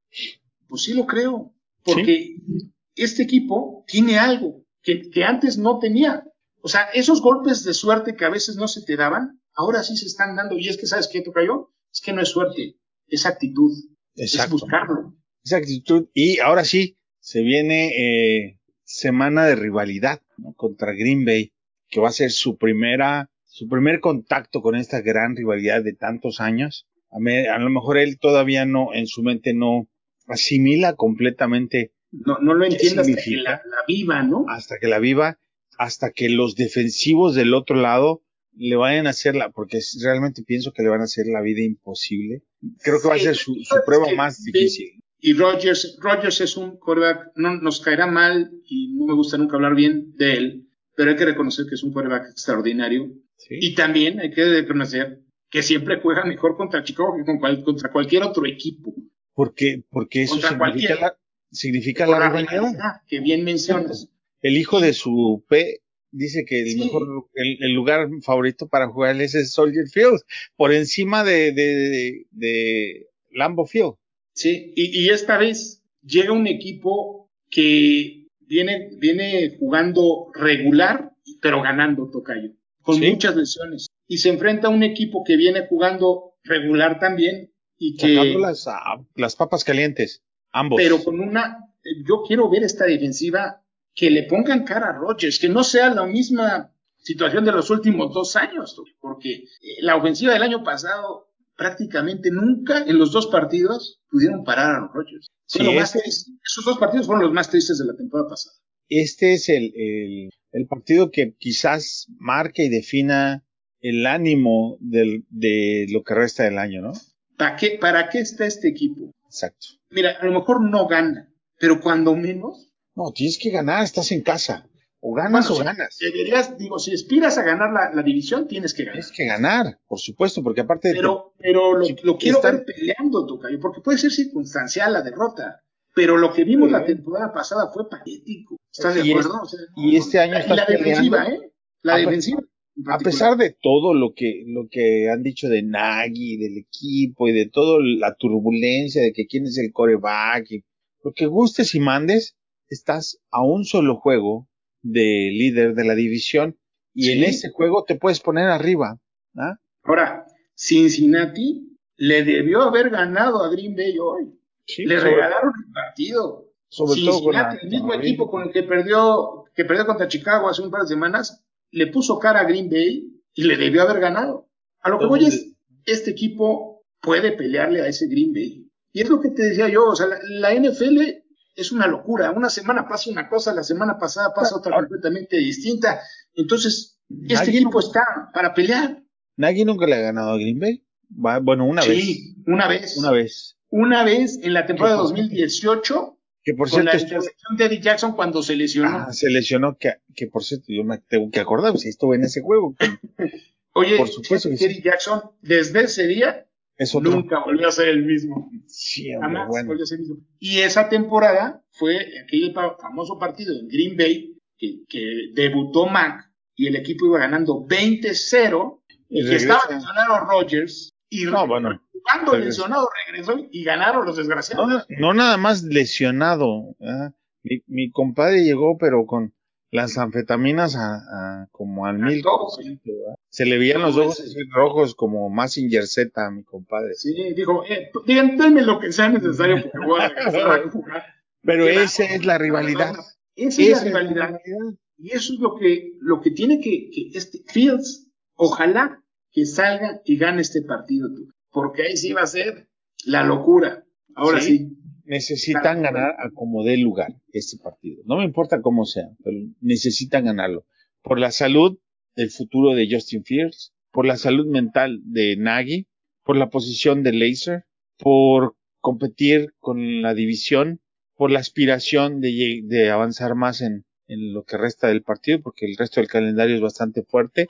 pues sí lo creo, porque ¿Sí? este equipo tiene algo que, que antes no tenía. O sea, esos golpes de suerte que a veces no se te daban, ahora sí se están dando. Y es que, ¿sabes qué, Tocayo? Es que no es suerte, es actitud. Exacto. Es buscarlo. Esa actitud. Y ahora sí, se viene eh, semana de rivalidad ¿no? contra Green Bay, que va a ser su primera, su primer contacto con esta gran rivalidad de tantos años. A, me, a lo mejor él todavía no, en su mente no asimila completamente. No, no lo entiende hasta que la, la viva, ¿no? Hasta que la viva, hasta que los defensivos del otro lado le vayan a hacer la, porque realmente pienso que le van a hacer la vida imposible. Creo que sí, va a ser su, su prueba más difícil. Y Rogers, Rogers es un quarterback, no nos caerá mal y no me gusta nunca hablar bien de él, pero hay que reconocer que es un quarterback extraordinario. Sí. Y también hay que reconocer que siempre juega mejor contra Chicago que con cual, contra cualquier otro equipo. Porque, porque eso significa cualquier- la, significa la que bien mencionas. El hijo de su P dice que el Sí. mejor, el, el lugar favorito para jugar es el Soldier Field, por encima de, de, de, de Lambeau Field. Sí, y, y esta vez llega un equipo que viene, viene jugando regular, pero ganando Tocayo, con Sí. muchas lesiones. Y se enfrenta a un equipo que viene jugando regular también, y que, Sacando las, ah, las papas calientes, ambos. pero con una, yo quiero ver esta defensiva que le pongan cara a Rodgers, que no sea la misma situación de los últimos dos años, porque eh, la ofensiva del año pasado prácticamente nunca en los dos partidos pudieron parar a los Rodgers. Sí, este-. Esos dos partidos fueron los más tristes de la temporada pasada. este es el, el, el partido que quizás marque y defina el ánimo del, de lo que resta del año, ¿no? ¿Para qué, ¿Para qué está este equipo? Exacto. Mira, a lo mejor no gana, pero cuando menos, No, tienes que ganar, estás en casa. O ganas Bueno, o sí, ganas. deberías, digo, si aspiras a ganar la, la división, tienes que ganar. Tienes que ganar, por supuesto, porque aparte de Pero, pero lo, Sí, lo quiero ver peleando, Tocayo, porque puede ser circunstancial la derrota. Pero lo que vimos Sí. la temporada pasada fue patético. ¿Estás de Y acuerdo? es- O sea, y este año y estás la defensiva. ¿eh? La defensiva. a pesar de todo lo que, lo que han dicho de Nagy, del equipo y de toda la turbulencia de que quién es el coreback y lo que gustes y mandes, estás a un solo juego de líder de la división y en ese juego te puedes poner arriba. ¿ah? Ahora, Cincinnati le debió haber ganado a Green Bay hoy. le regalaron el partido. Sobre Cincinnati, todo el mismo equipo con el que perdió, que perdió contra Chicago hace un par de semanas, le puso cara a Green Bay y le debió haber ganado. A lo que voy es, este equipo puede pelearle a ese Green Bay. Y es lo que te decía yo, o sea, la, NFL es una locura. Una semana pasa una cosa, la semana pasada pasa otra completamente distinta. Entonces, este equipo está para pelear. ¿Nadie nunca le ha ganado a Green Bay? Bueno, una vez. Sí, una vez. Una vez. Una vez en la temporada 2018 que por cierto, la intercepción de Eddie Jackson cuando se lesionó. Ah, se lesionó, que, que por cierto, yo me tengo que acordar, si estuve en ese juego. Oye, por supuesto que Eddie Jackson, desde ese día, nunca volvió a ser el mismo. Sí, Jamás bueno. volvió a ser el mismo. Y esa temporada fue aquel famoso partido en Green Bay, que, que debutó Mac, y el equipo iba ganando 20-0, y, que estaba lesionado Rogers, y no, bueno. Cuando lesionado regresó y ganaron los desgraciados. No, nada más lesionado. Mi, mi, compadre llegó, pero con las anfetaminas a, como al mil. Se le veían los ojos rojos como más Z a mi compadre. Sí, dijo, eh, denme lo que sea necesario porque voy a regresar a jugar. Pero esa es la rivalidad. Esa, es la rivalidad. Y eso es lo que, lo que tiene que, que este Fields, ojalá que salga y gane este partido, tú porque ahí sí va a ser la locura. Ahora sí. Necesitan ganar a como dé lugar este partido. No me importa cómo sea, pero necesitan ganarlo. Por la salud del futuro de Justin Fields, por la salud mental de Nagy, por la posición de Laser, por competir con la división, por la aspiración de, de avanzar más en, en lo que resta del partido, porque el resto del calendario es bastante fuerte,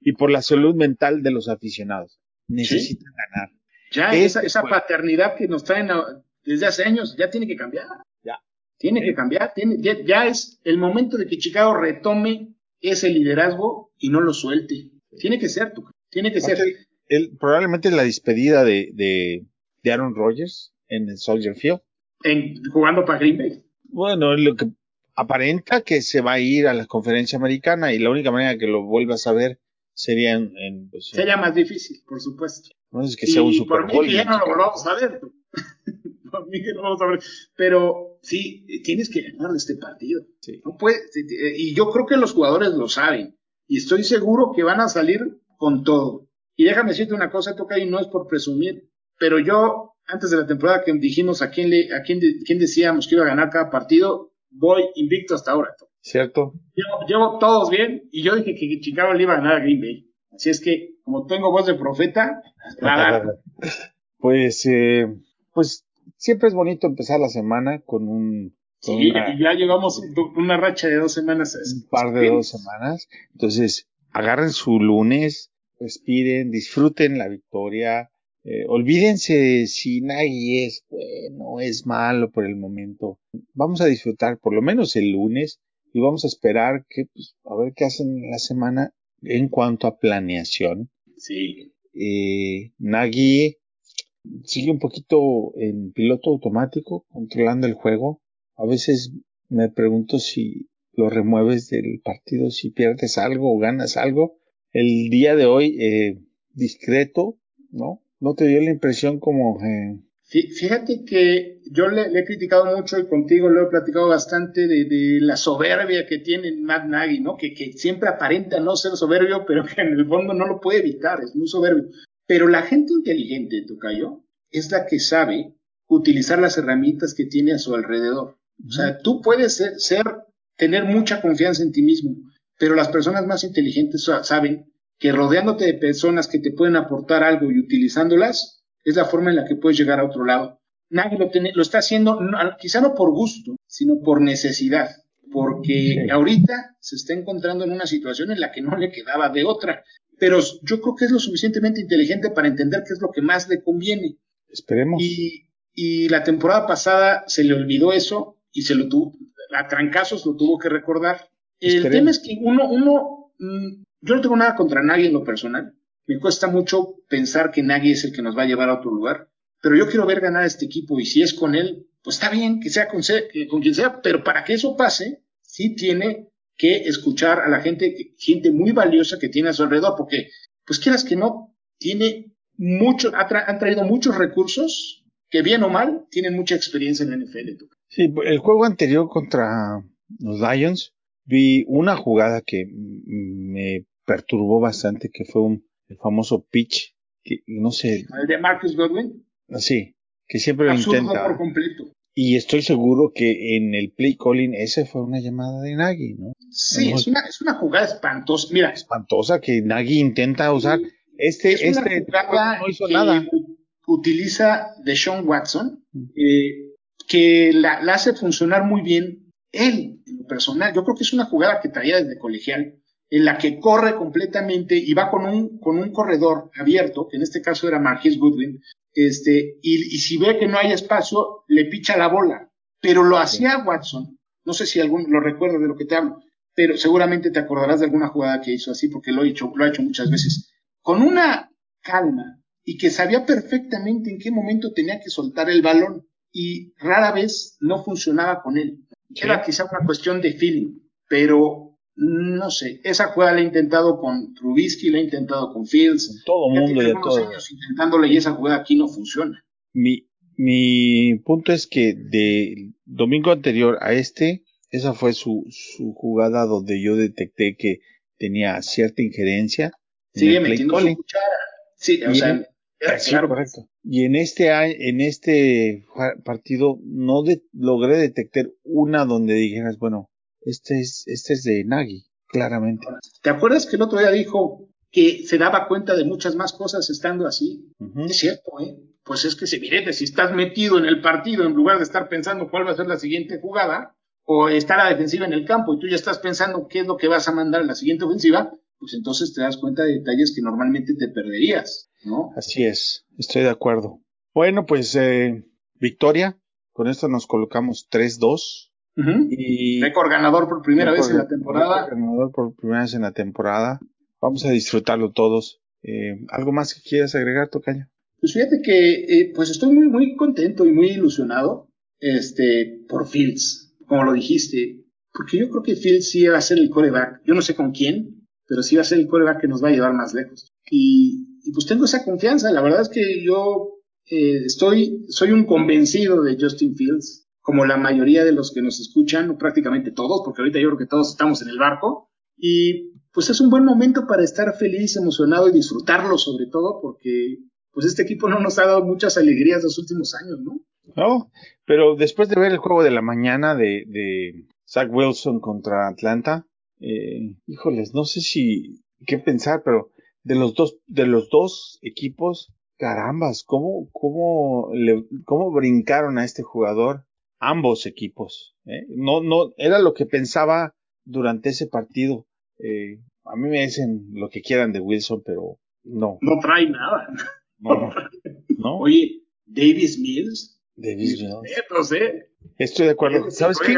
y por la salud mental de los aficionados necesitan ganar. Ya esa, esa paternidad que nos traen desde hace años ya tiene que cambiar. Ya. Tiene que cambiar. Tiene, ya, es el momento de que Chicago retome ese liderazgo y no lo suelte. Tiene que ser, tiene que ser. El, probablemente la despedida de, de, de Aaron Rodgers en el Soldier Field. En, jugando para Green Bay. Bueno, lo que aparenta que se va a ir a la conferencia americana y la única manera que lo vuelvas a ver serían en, pues, sería más difícil, por supuesto. No es que sea un Super Bowl. Por mí ya no lo vamos a ver. por mí que no lo vamos a ver. Pero sí, tienes que ganar este partido. No puede, y yo creo que los jugadores lo saben. Y estoy seguro que van a salir con todo. Y déjame decirte una cosa, toca y no es por presumir, pero yo, antes de la temporada que dijimos a quién, le, a quién, quién decíamos que iba a ganar cada partido, voy invicto hasta ahora. ¿Cierto? Llevo, todos bien y yo dije que Chicago le iba a ganar a Green Bay. Así es que, como tengo voz de profeta, nada. pues, eh, pues siempre es bonito empezar la semana con un. Sí, ya llevamos una racha de dos semanas. Un par de dos semanas. Entonces, agarren su lunes, respiren, disfruten la victoria. Eh, olvídense si nadie es bueno, es malo por el momento. Vamos a disfrutar por lo menos el lunes y vamos a esperar que, pues, a ver qué hacen la semana en cuanto a planeación. Sí. Eh, Nagy sigue un poquito en piloto automático, controlando el juego. A veces me pregunto si lo remueves del partido, si pierdes algo o ganas algo. El día de hoy, eh, discreto, ¿no? ¿No te dio la impresión como eh, Fíjate que yo le, he criticado mucho y contigo lo he platicado bastante de, la soberbia que tiene Matt Nagy, ¿no? Que, siempre aparenta no ser soberbio, pero que en el fondo no lo puede evitar, es muy soberbio. Pero la gente inteligente, Tocayo, es la que sabe utilizar las herramientas que tiene a su alrededor. O sea, tú puedes ser, ser, tener mucha confianza en ti mismo, pero las personas más inteligentes saben que rodeándote de personas que te pueden aportar algo y utilizándolas, es la forma en la que puedes llegar a otro lado. Nadie lo, lo está haciendo, quizá no por gusto, sino por necesidad, porque ahorita se está encontrando en una situación en la que no le quedaba de otra. Pero yo creo que es lo suficientemente inteligente para entender qué es lo que más le conviene. Esperemos. Y, la temporada pasada se le olvidó eso y se lo tuvo, a trancazos lo tuvo que recordar. El tema es que uno, uno, mm, yo no tengo nada contra Nagy en lo personal. Me cuesta mucho pensar que Nagy es el que nos va a llevar a otro lugar, pero yo quiero ver ganar a este equipo y si es con él, pues está bien que sea con, con quien sea, pero para que eso pase, sí tiene que escuchar a la gente, gente muy valiosa que tiene a su alrededor, porque, pues quieras que no, tiene mucho, han traído muchos recursos que bien o mal tienen mucha experiencia en la NFL. Sí, el juego anterior contra los Lions vi una jugada que me perturbó bastante, que fue un, el famoso pitch, que no sé. El de Marcus Godwin. Sí, que siempre lo intenta. por completo. Y estoy seguro que en el play calling ese fue una llamada de Nagy, ¿no? Sí, es, una, es una jugada espantosa. Mira. Espantosa que Nagy intenta usar. Este, es este no hizo nada. Utiliza de Sean Watson, eh, que la, hace funcionar muy bien él, en lo personal. Yo creo que es una jugada que traía desde colegial, en la que corre completamente y va con un, con un corredor abierto, que en este caso era Marquis Goodwin, este, y, y, si ve que no hay espacio, le picha la bola. Pero lo hacía Watson, no sé si algún lo recuerda de lo que te hablo, pero seguramente te acordarás de alguna jugada que hizo así, porque lo, he hecho, lo ha hecho muchas veces con una calma y que sabía perfectamente en qué momento tenía que soltar el balón y rara vez no funcionaba con él. Era quizá una cuestión de feeling, pero no sé, esa jugada la he intentado con Trubisky, la he intentado con Fields. todo el mundo y todo. años intentándole y esa jugada aquí no funciona. Mi, mi punto es que de domingo anterior a este, esa fue su, su jugada donde yo detecté que tenía cierta injerencia Sigue metiendo su cuchara. Sí, o sea, claro. correcto. Y en este en este partido no logré detectar una donde dijeras, bueno, este es este es de Nagy, claramente. ¿Te acuerdas que el otro día dijo que se daba cuenta de muchas más cosas estando así? Es cierto, ¿eh? Pues es que se evidente, si estás metido en el partido en lugar de estar pensando cuál va a ser la siguiente jugada, o estar a la defensiva en el campo y tú ya estás pensando qué es lo que vas a mandar en la siguiente ofensiva, pues entonces te das cuenta de detalles que normalmente te perderías, ¿no? Así es, estoy de acuerdo. Bueno, pues eh, victoria, con esto nos colocamos 3-2. y récord ganador por primera vez en la temporada. ganador por primera vez en la temporada. Vamos a disfrutarlo todos. Eh, ¿Algo más que quieras agregar, Tocaño? Pues fíjate que eh, pues estoy muy, muy contento y muy ilusionado este, por Fields, como lo dijiste, porque yo creo que Fields sí va a ser el coreback. Yo no sé con quién, pero sí va a ser el quarterback que nos va a llevar más lejos. Y, pues tengo esa confianza. La verdad es que yo eh, estoy, soy un convencido de Justin Fields, como la mayoría de los que nos escuchan, prácticamente todos, porque ahorita yo creo que todos estamos en el barco. Y pues es un buen momento para estar feliz, emocionado y disfrutarlo sobre todo, porque pues este equipo no nos ha dado muchas alegrías los últimos años, ¿no? No, pero después de ver el juego de la mañana de, de Zach Wilson contra Atlanta, eh, híjoles, no sé si qué pensar, pero de los dos, de los dos equipos, carambas, cómo, cómo, le, cómo brincaron a este jugador ambos equipos. ¿eh? No, no, era lo que pensaba durante ese partido. Eh, a mí me dicen lo que quieran de Wilson, pero no. No trae nada. No, no. Oye, Davis Mills. Davis Mills. Estoy de acuerdo. ¿Sabes qué?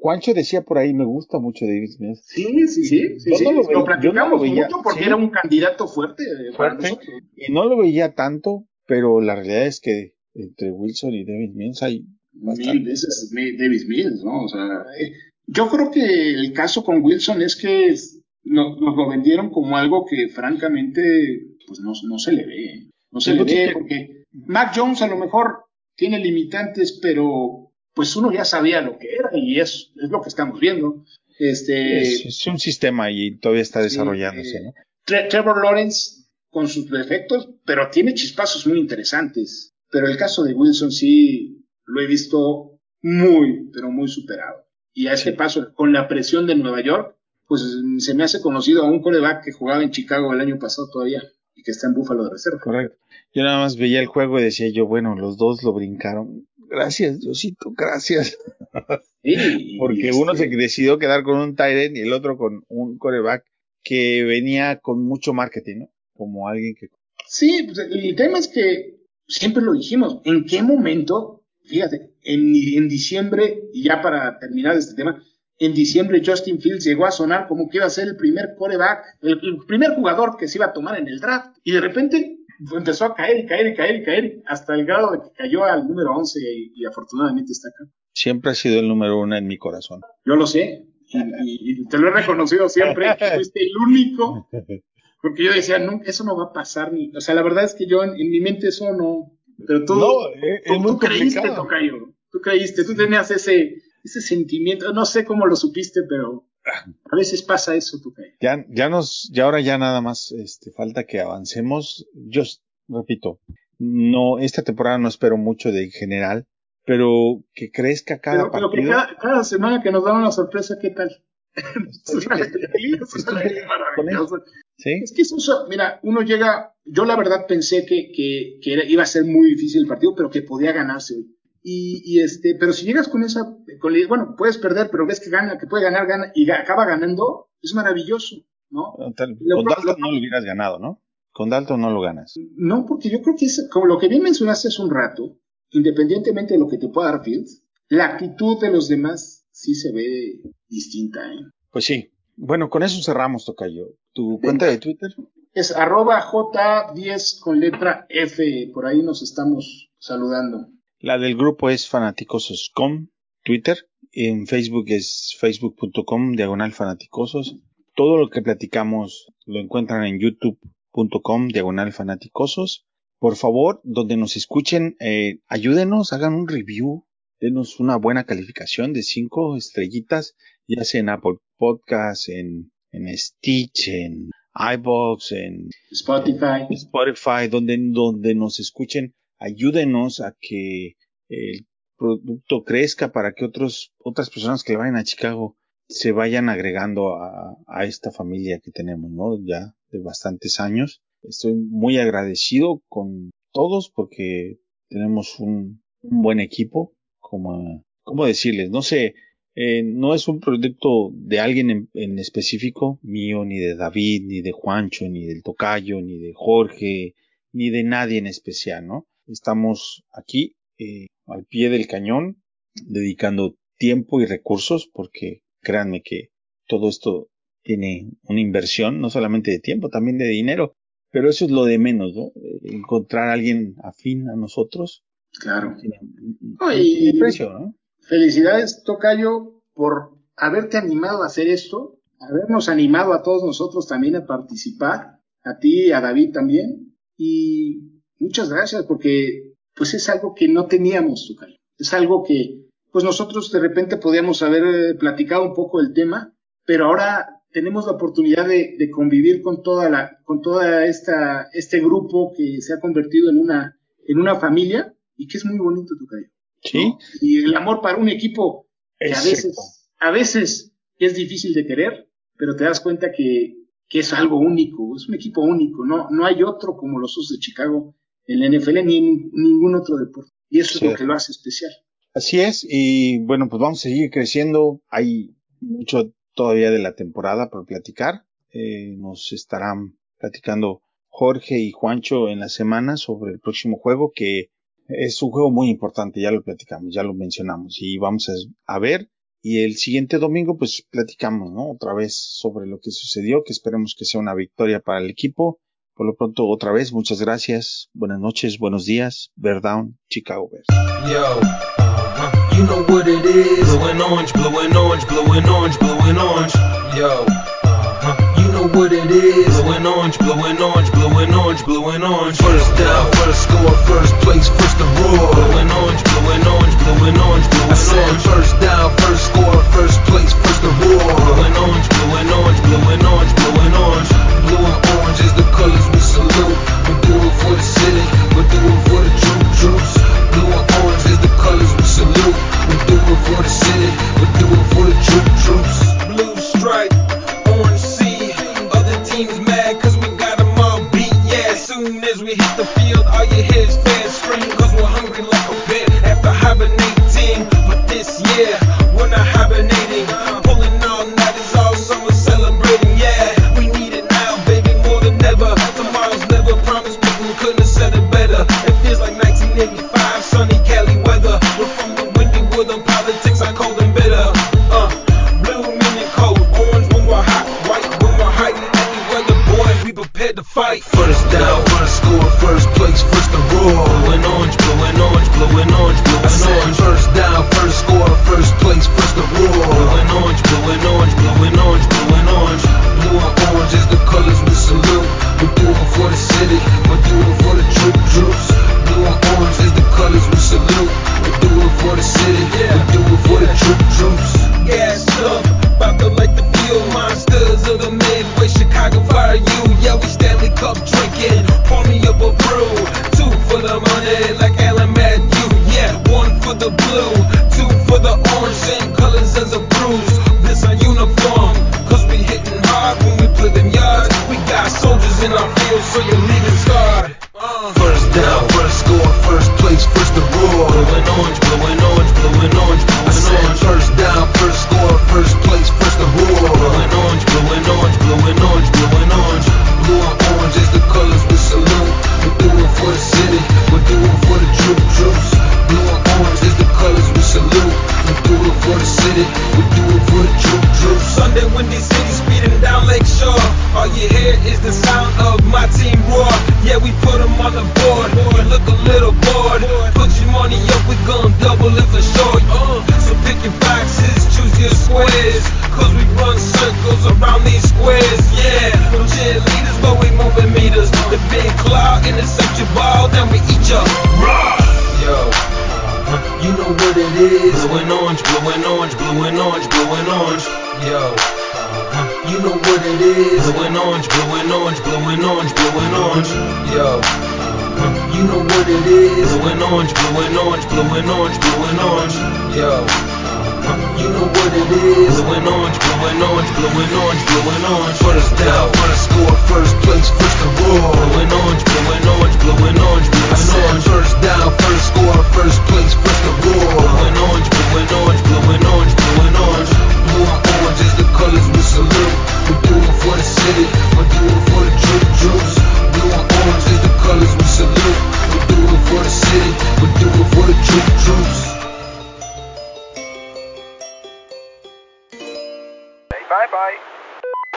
Juancho decía por ahí, me gusta mucho David Smith. Sí, sí, sí. sí, lo, platicamos mucho porque era un candidato fuerte, fuerte Y no lo veía tanto, pero la realidad es que entre Wilson y David Mills hay Mil veces David Mills, ¿no? O sea, eh, yo creo que el caso con Wilson es que nos, lo vendieron como algo que francamente pues no, no se le ve. No se le ve porque Mac Jones a lo mejor tiene limitantes, pero pues uno ya sabía lo que era y es, es lo que estamos viendo. Este, es, un sistema y todavía está desarrollándose, ¿no? Trevor Lawrence con sus defectos, pero tiene chispazos muy interesantes. Pero el caso de Wilson sí lo he visto muy, pero muy superado. Y a este paso, con la presión de Nueva York, pues se me hace conocido a un coreback que jugaba en Chicago el año pasado todavía y que está en Búfalo de reserva. Correcto. Yo nada más veía el juego y decía yo, bueno, los dos lo brincaron gracias, Diosito, gracias. Porque uno se decidió quedar con un Tyrant y el otro con un coreback que venía con mucho marketing, ¿no? Como alguien que. Sí, pues el tema es que siempre lo dijimos. ¿En qué momento, fíjate, en, en diciembre, y ya para terminar este tema, en diciembre Justin Fields llegó a sonar como que iba a ser el primer coreback, el, primer jugador que se iba a tomar en el draft. Y de repente empezó a caer y caer y caer y caer hasta el grado de que cayó al número 11 y, afortunadamente está acá. Siempre ha sido el número uno en mi corazón. Yo lo sé. Y, te lo he reconocido siempre. fuiste el único. Porque yo decía, no, eso no va a pasar. Ni, o sea, la verdad es que yo en, mi mente eso no. Pero tú, no, es, tú, creíste, Tocayo. Tú creíste, tú tenías ese, ese sentimiento, no sé cómo lo supiste, pero a veces pasa eso, tú Ya, ya nos, ya ahora ya nada más, este, falta que avancemos. Yo repito, no, esta temporada no espero mucho de general, pero que crezca cada pero, partido. Pero que cada, semana que nos da una sorpresa, ¿qué tal? Es que eso, mira, uno llega, yo la verdad pensé que, que, que iba a ser muy difícil el partido, pero que podía ganarse hoy. Y, este, pero si llegas con esa, bueno, puedes perder, pero ves que gana, que puede ganar, gana y acaba ganando, es maravilloso, ¿no? con Dalton no lo hubieras ganado, ¿no? Con Dalton no lo ganas. No, porque yo creo que es, como lo que bien mencionaste hace un rato, independientemente de lo que te pueda dar Fields, la actitud de los demás sí se ve distinta, ¿eh? Pues sí. Bueno, con eso cerramos, Tocayo. ¿Tu cuenta de Twitter? Es arroba J10 con letra F. Por ahí nos estamos saludando. La del grupo es fanaticosos.com, Twitter. En Facebook es facebook.com, diagonal fanaticosos. Todo lo que platicamos lo encuentran en youtube.com, diagonal fanaticosos. Por favor, donde nos escuchen, eh, ayúdenos, hagan un review, denos una buena calificación de cinco estrellitas, ya sea en Apple Podcasts, en, en Stitch, en iBox, en Spotify, Spotify, donde, donde nos escuchen ayúdenos a que el producto crezca para que otros, otras personas que vayan a Chicago se vayan agregando a, a esta familia que tenemos, ¿no? Ya de bastantes años. Estoy muy agradecido con todos porque tenemos un, un buen equipo, como, ¿cómo decirles? No sé, eh, no es un proyecto de alguien en, en, específico, mío, ni de David, ni de Juancho, ni del Tocayo, ni de Jorge, ni de nadie en especial, ¿no? Estamos aquí eh, al pie del cañón, dedicando tiempo y recursos, porque créanme que todo esto tiene una inversión, no solamente de tiempo, también de dinero, pero eso es lo de menos, ¿no? Encontrar a alguien afín a nosotros. Claro. Tiene, precio, ¿no? Felicidades, Tocayo, por haberte animado a hacer esto, habernos animado a todos nosotros también a participar, a ti y a David también, y Muchas gracias, porque pues es algo que no teníamos, Tucal. Es algo que pues nosotros de repente podíamos haber eh, platicado un poco el tema, pero ahora tenemos la oportunidad de, convivir con toda la, con toda esta, este grupo que se ha convertido en una, en una familia y que es muy bonito, Tucayo. Sí. Y el amor para un equipo que a veces, a veces es difícil de querer, pero te das cuenta que, que es algo único, es un equipo único, no, no hay otro como los Usos de Chicago en la NFL ni en ningún otro deporte. Y eso es lo que lo hace especial. Así es, y bueno, pues vamos a seguir creciendo. Hay mucho todavía de la temporada por platicar. Eh, nos estarán platicando Jorge y Juancho en la semana sobre el próximo juego, que es un juego muy importante, ya lo platicamos, ya lo mencionamos, y vamos a, a ver. Y el siguiente domingo, pues platicamos, ¿no? Otra vez sobre lo que sucedió, que esperemos que sea una victoria para el equipo por lo pronto, otra vez, muchas gracias. Buenas noches, buenos días. Bear Down, Chicago Bears. Yo. Yo, uh, you know what it is. First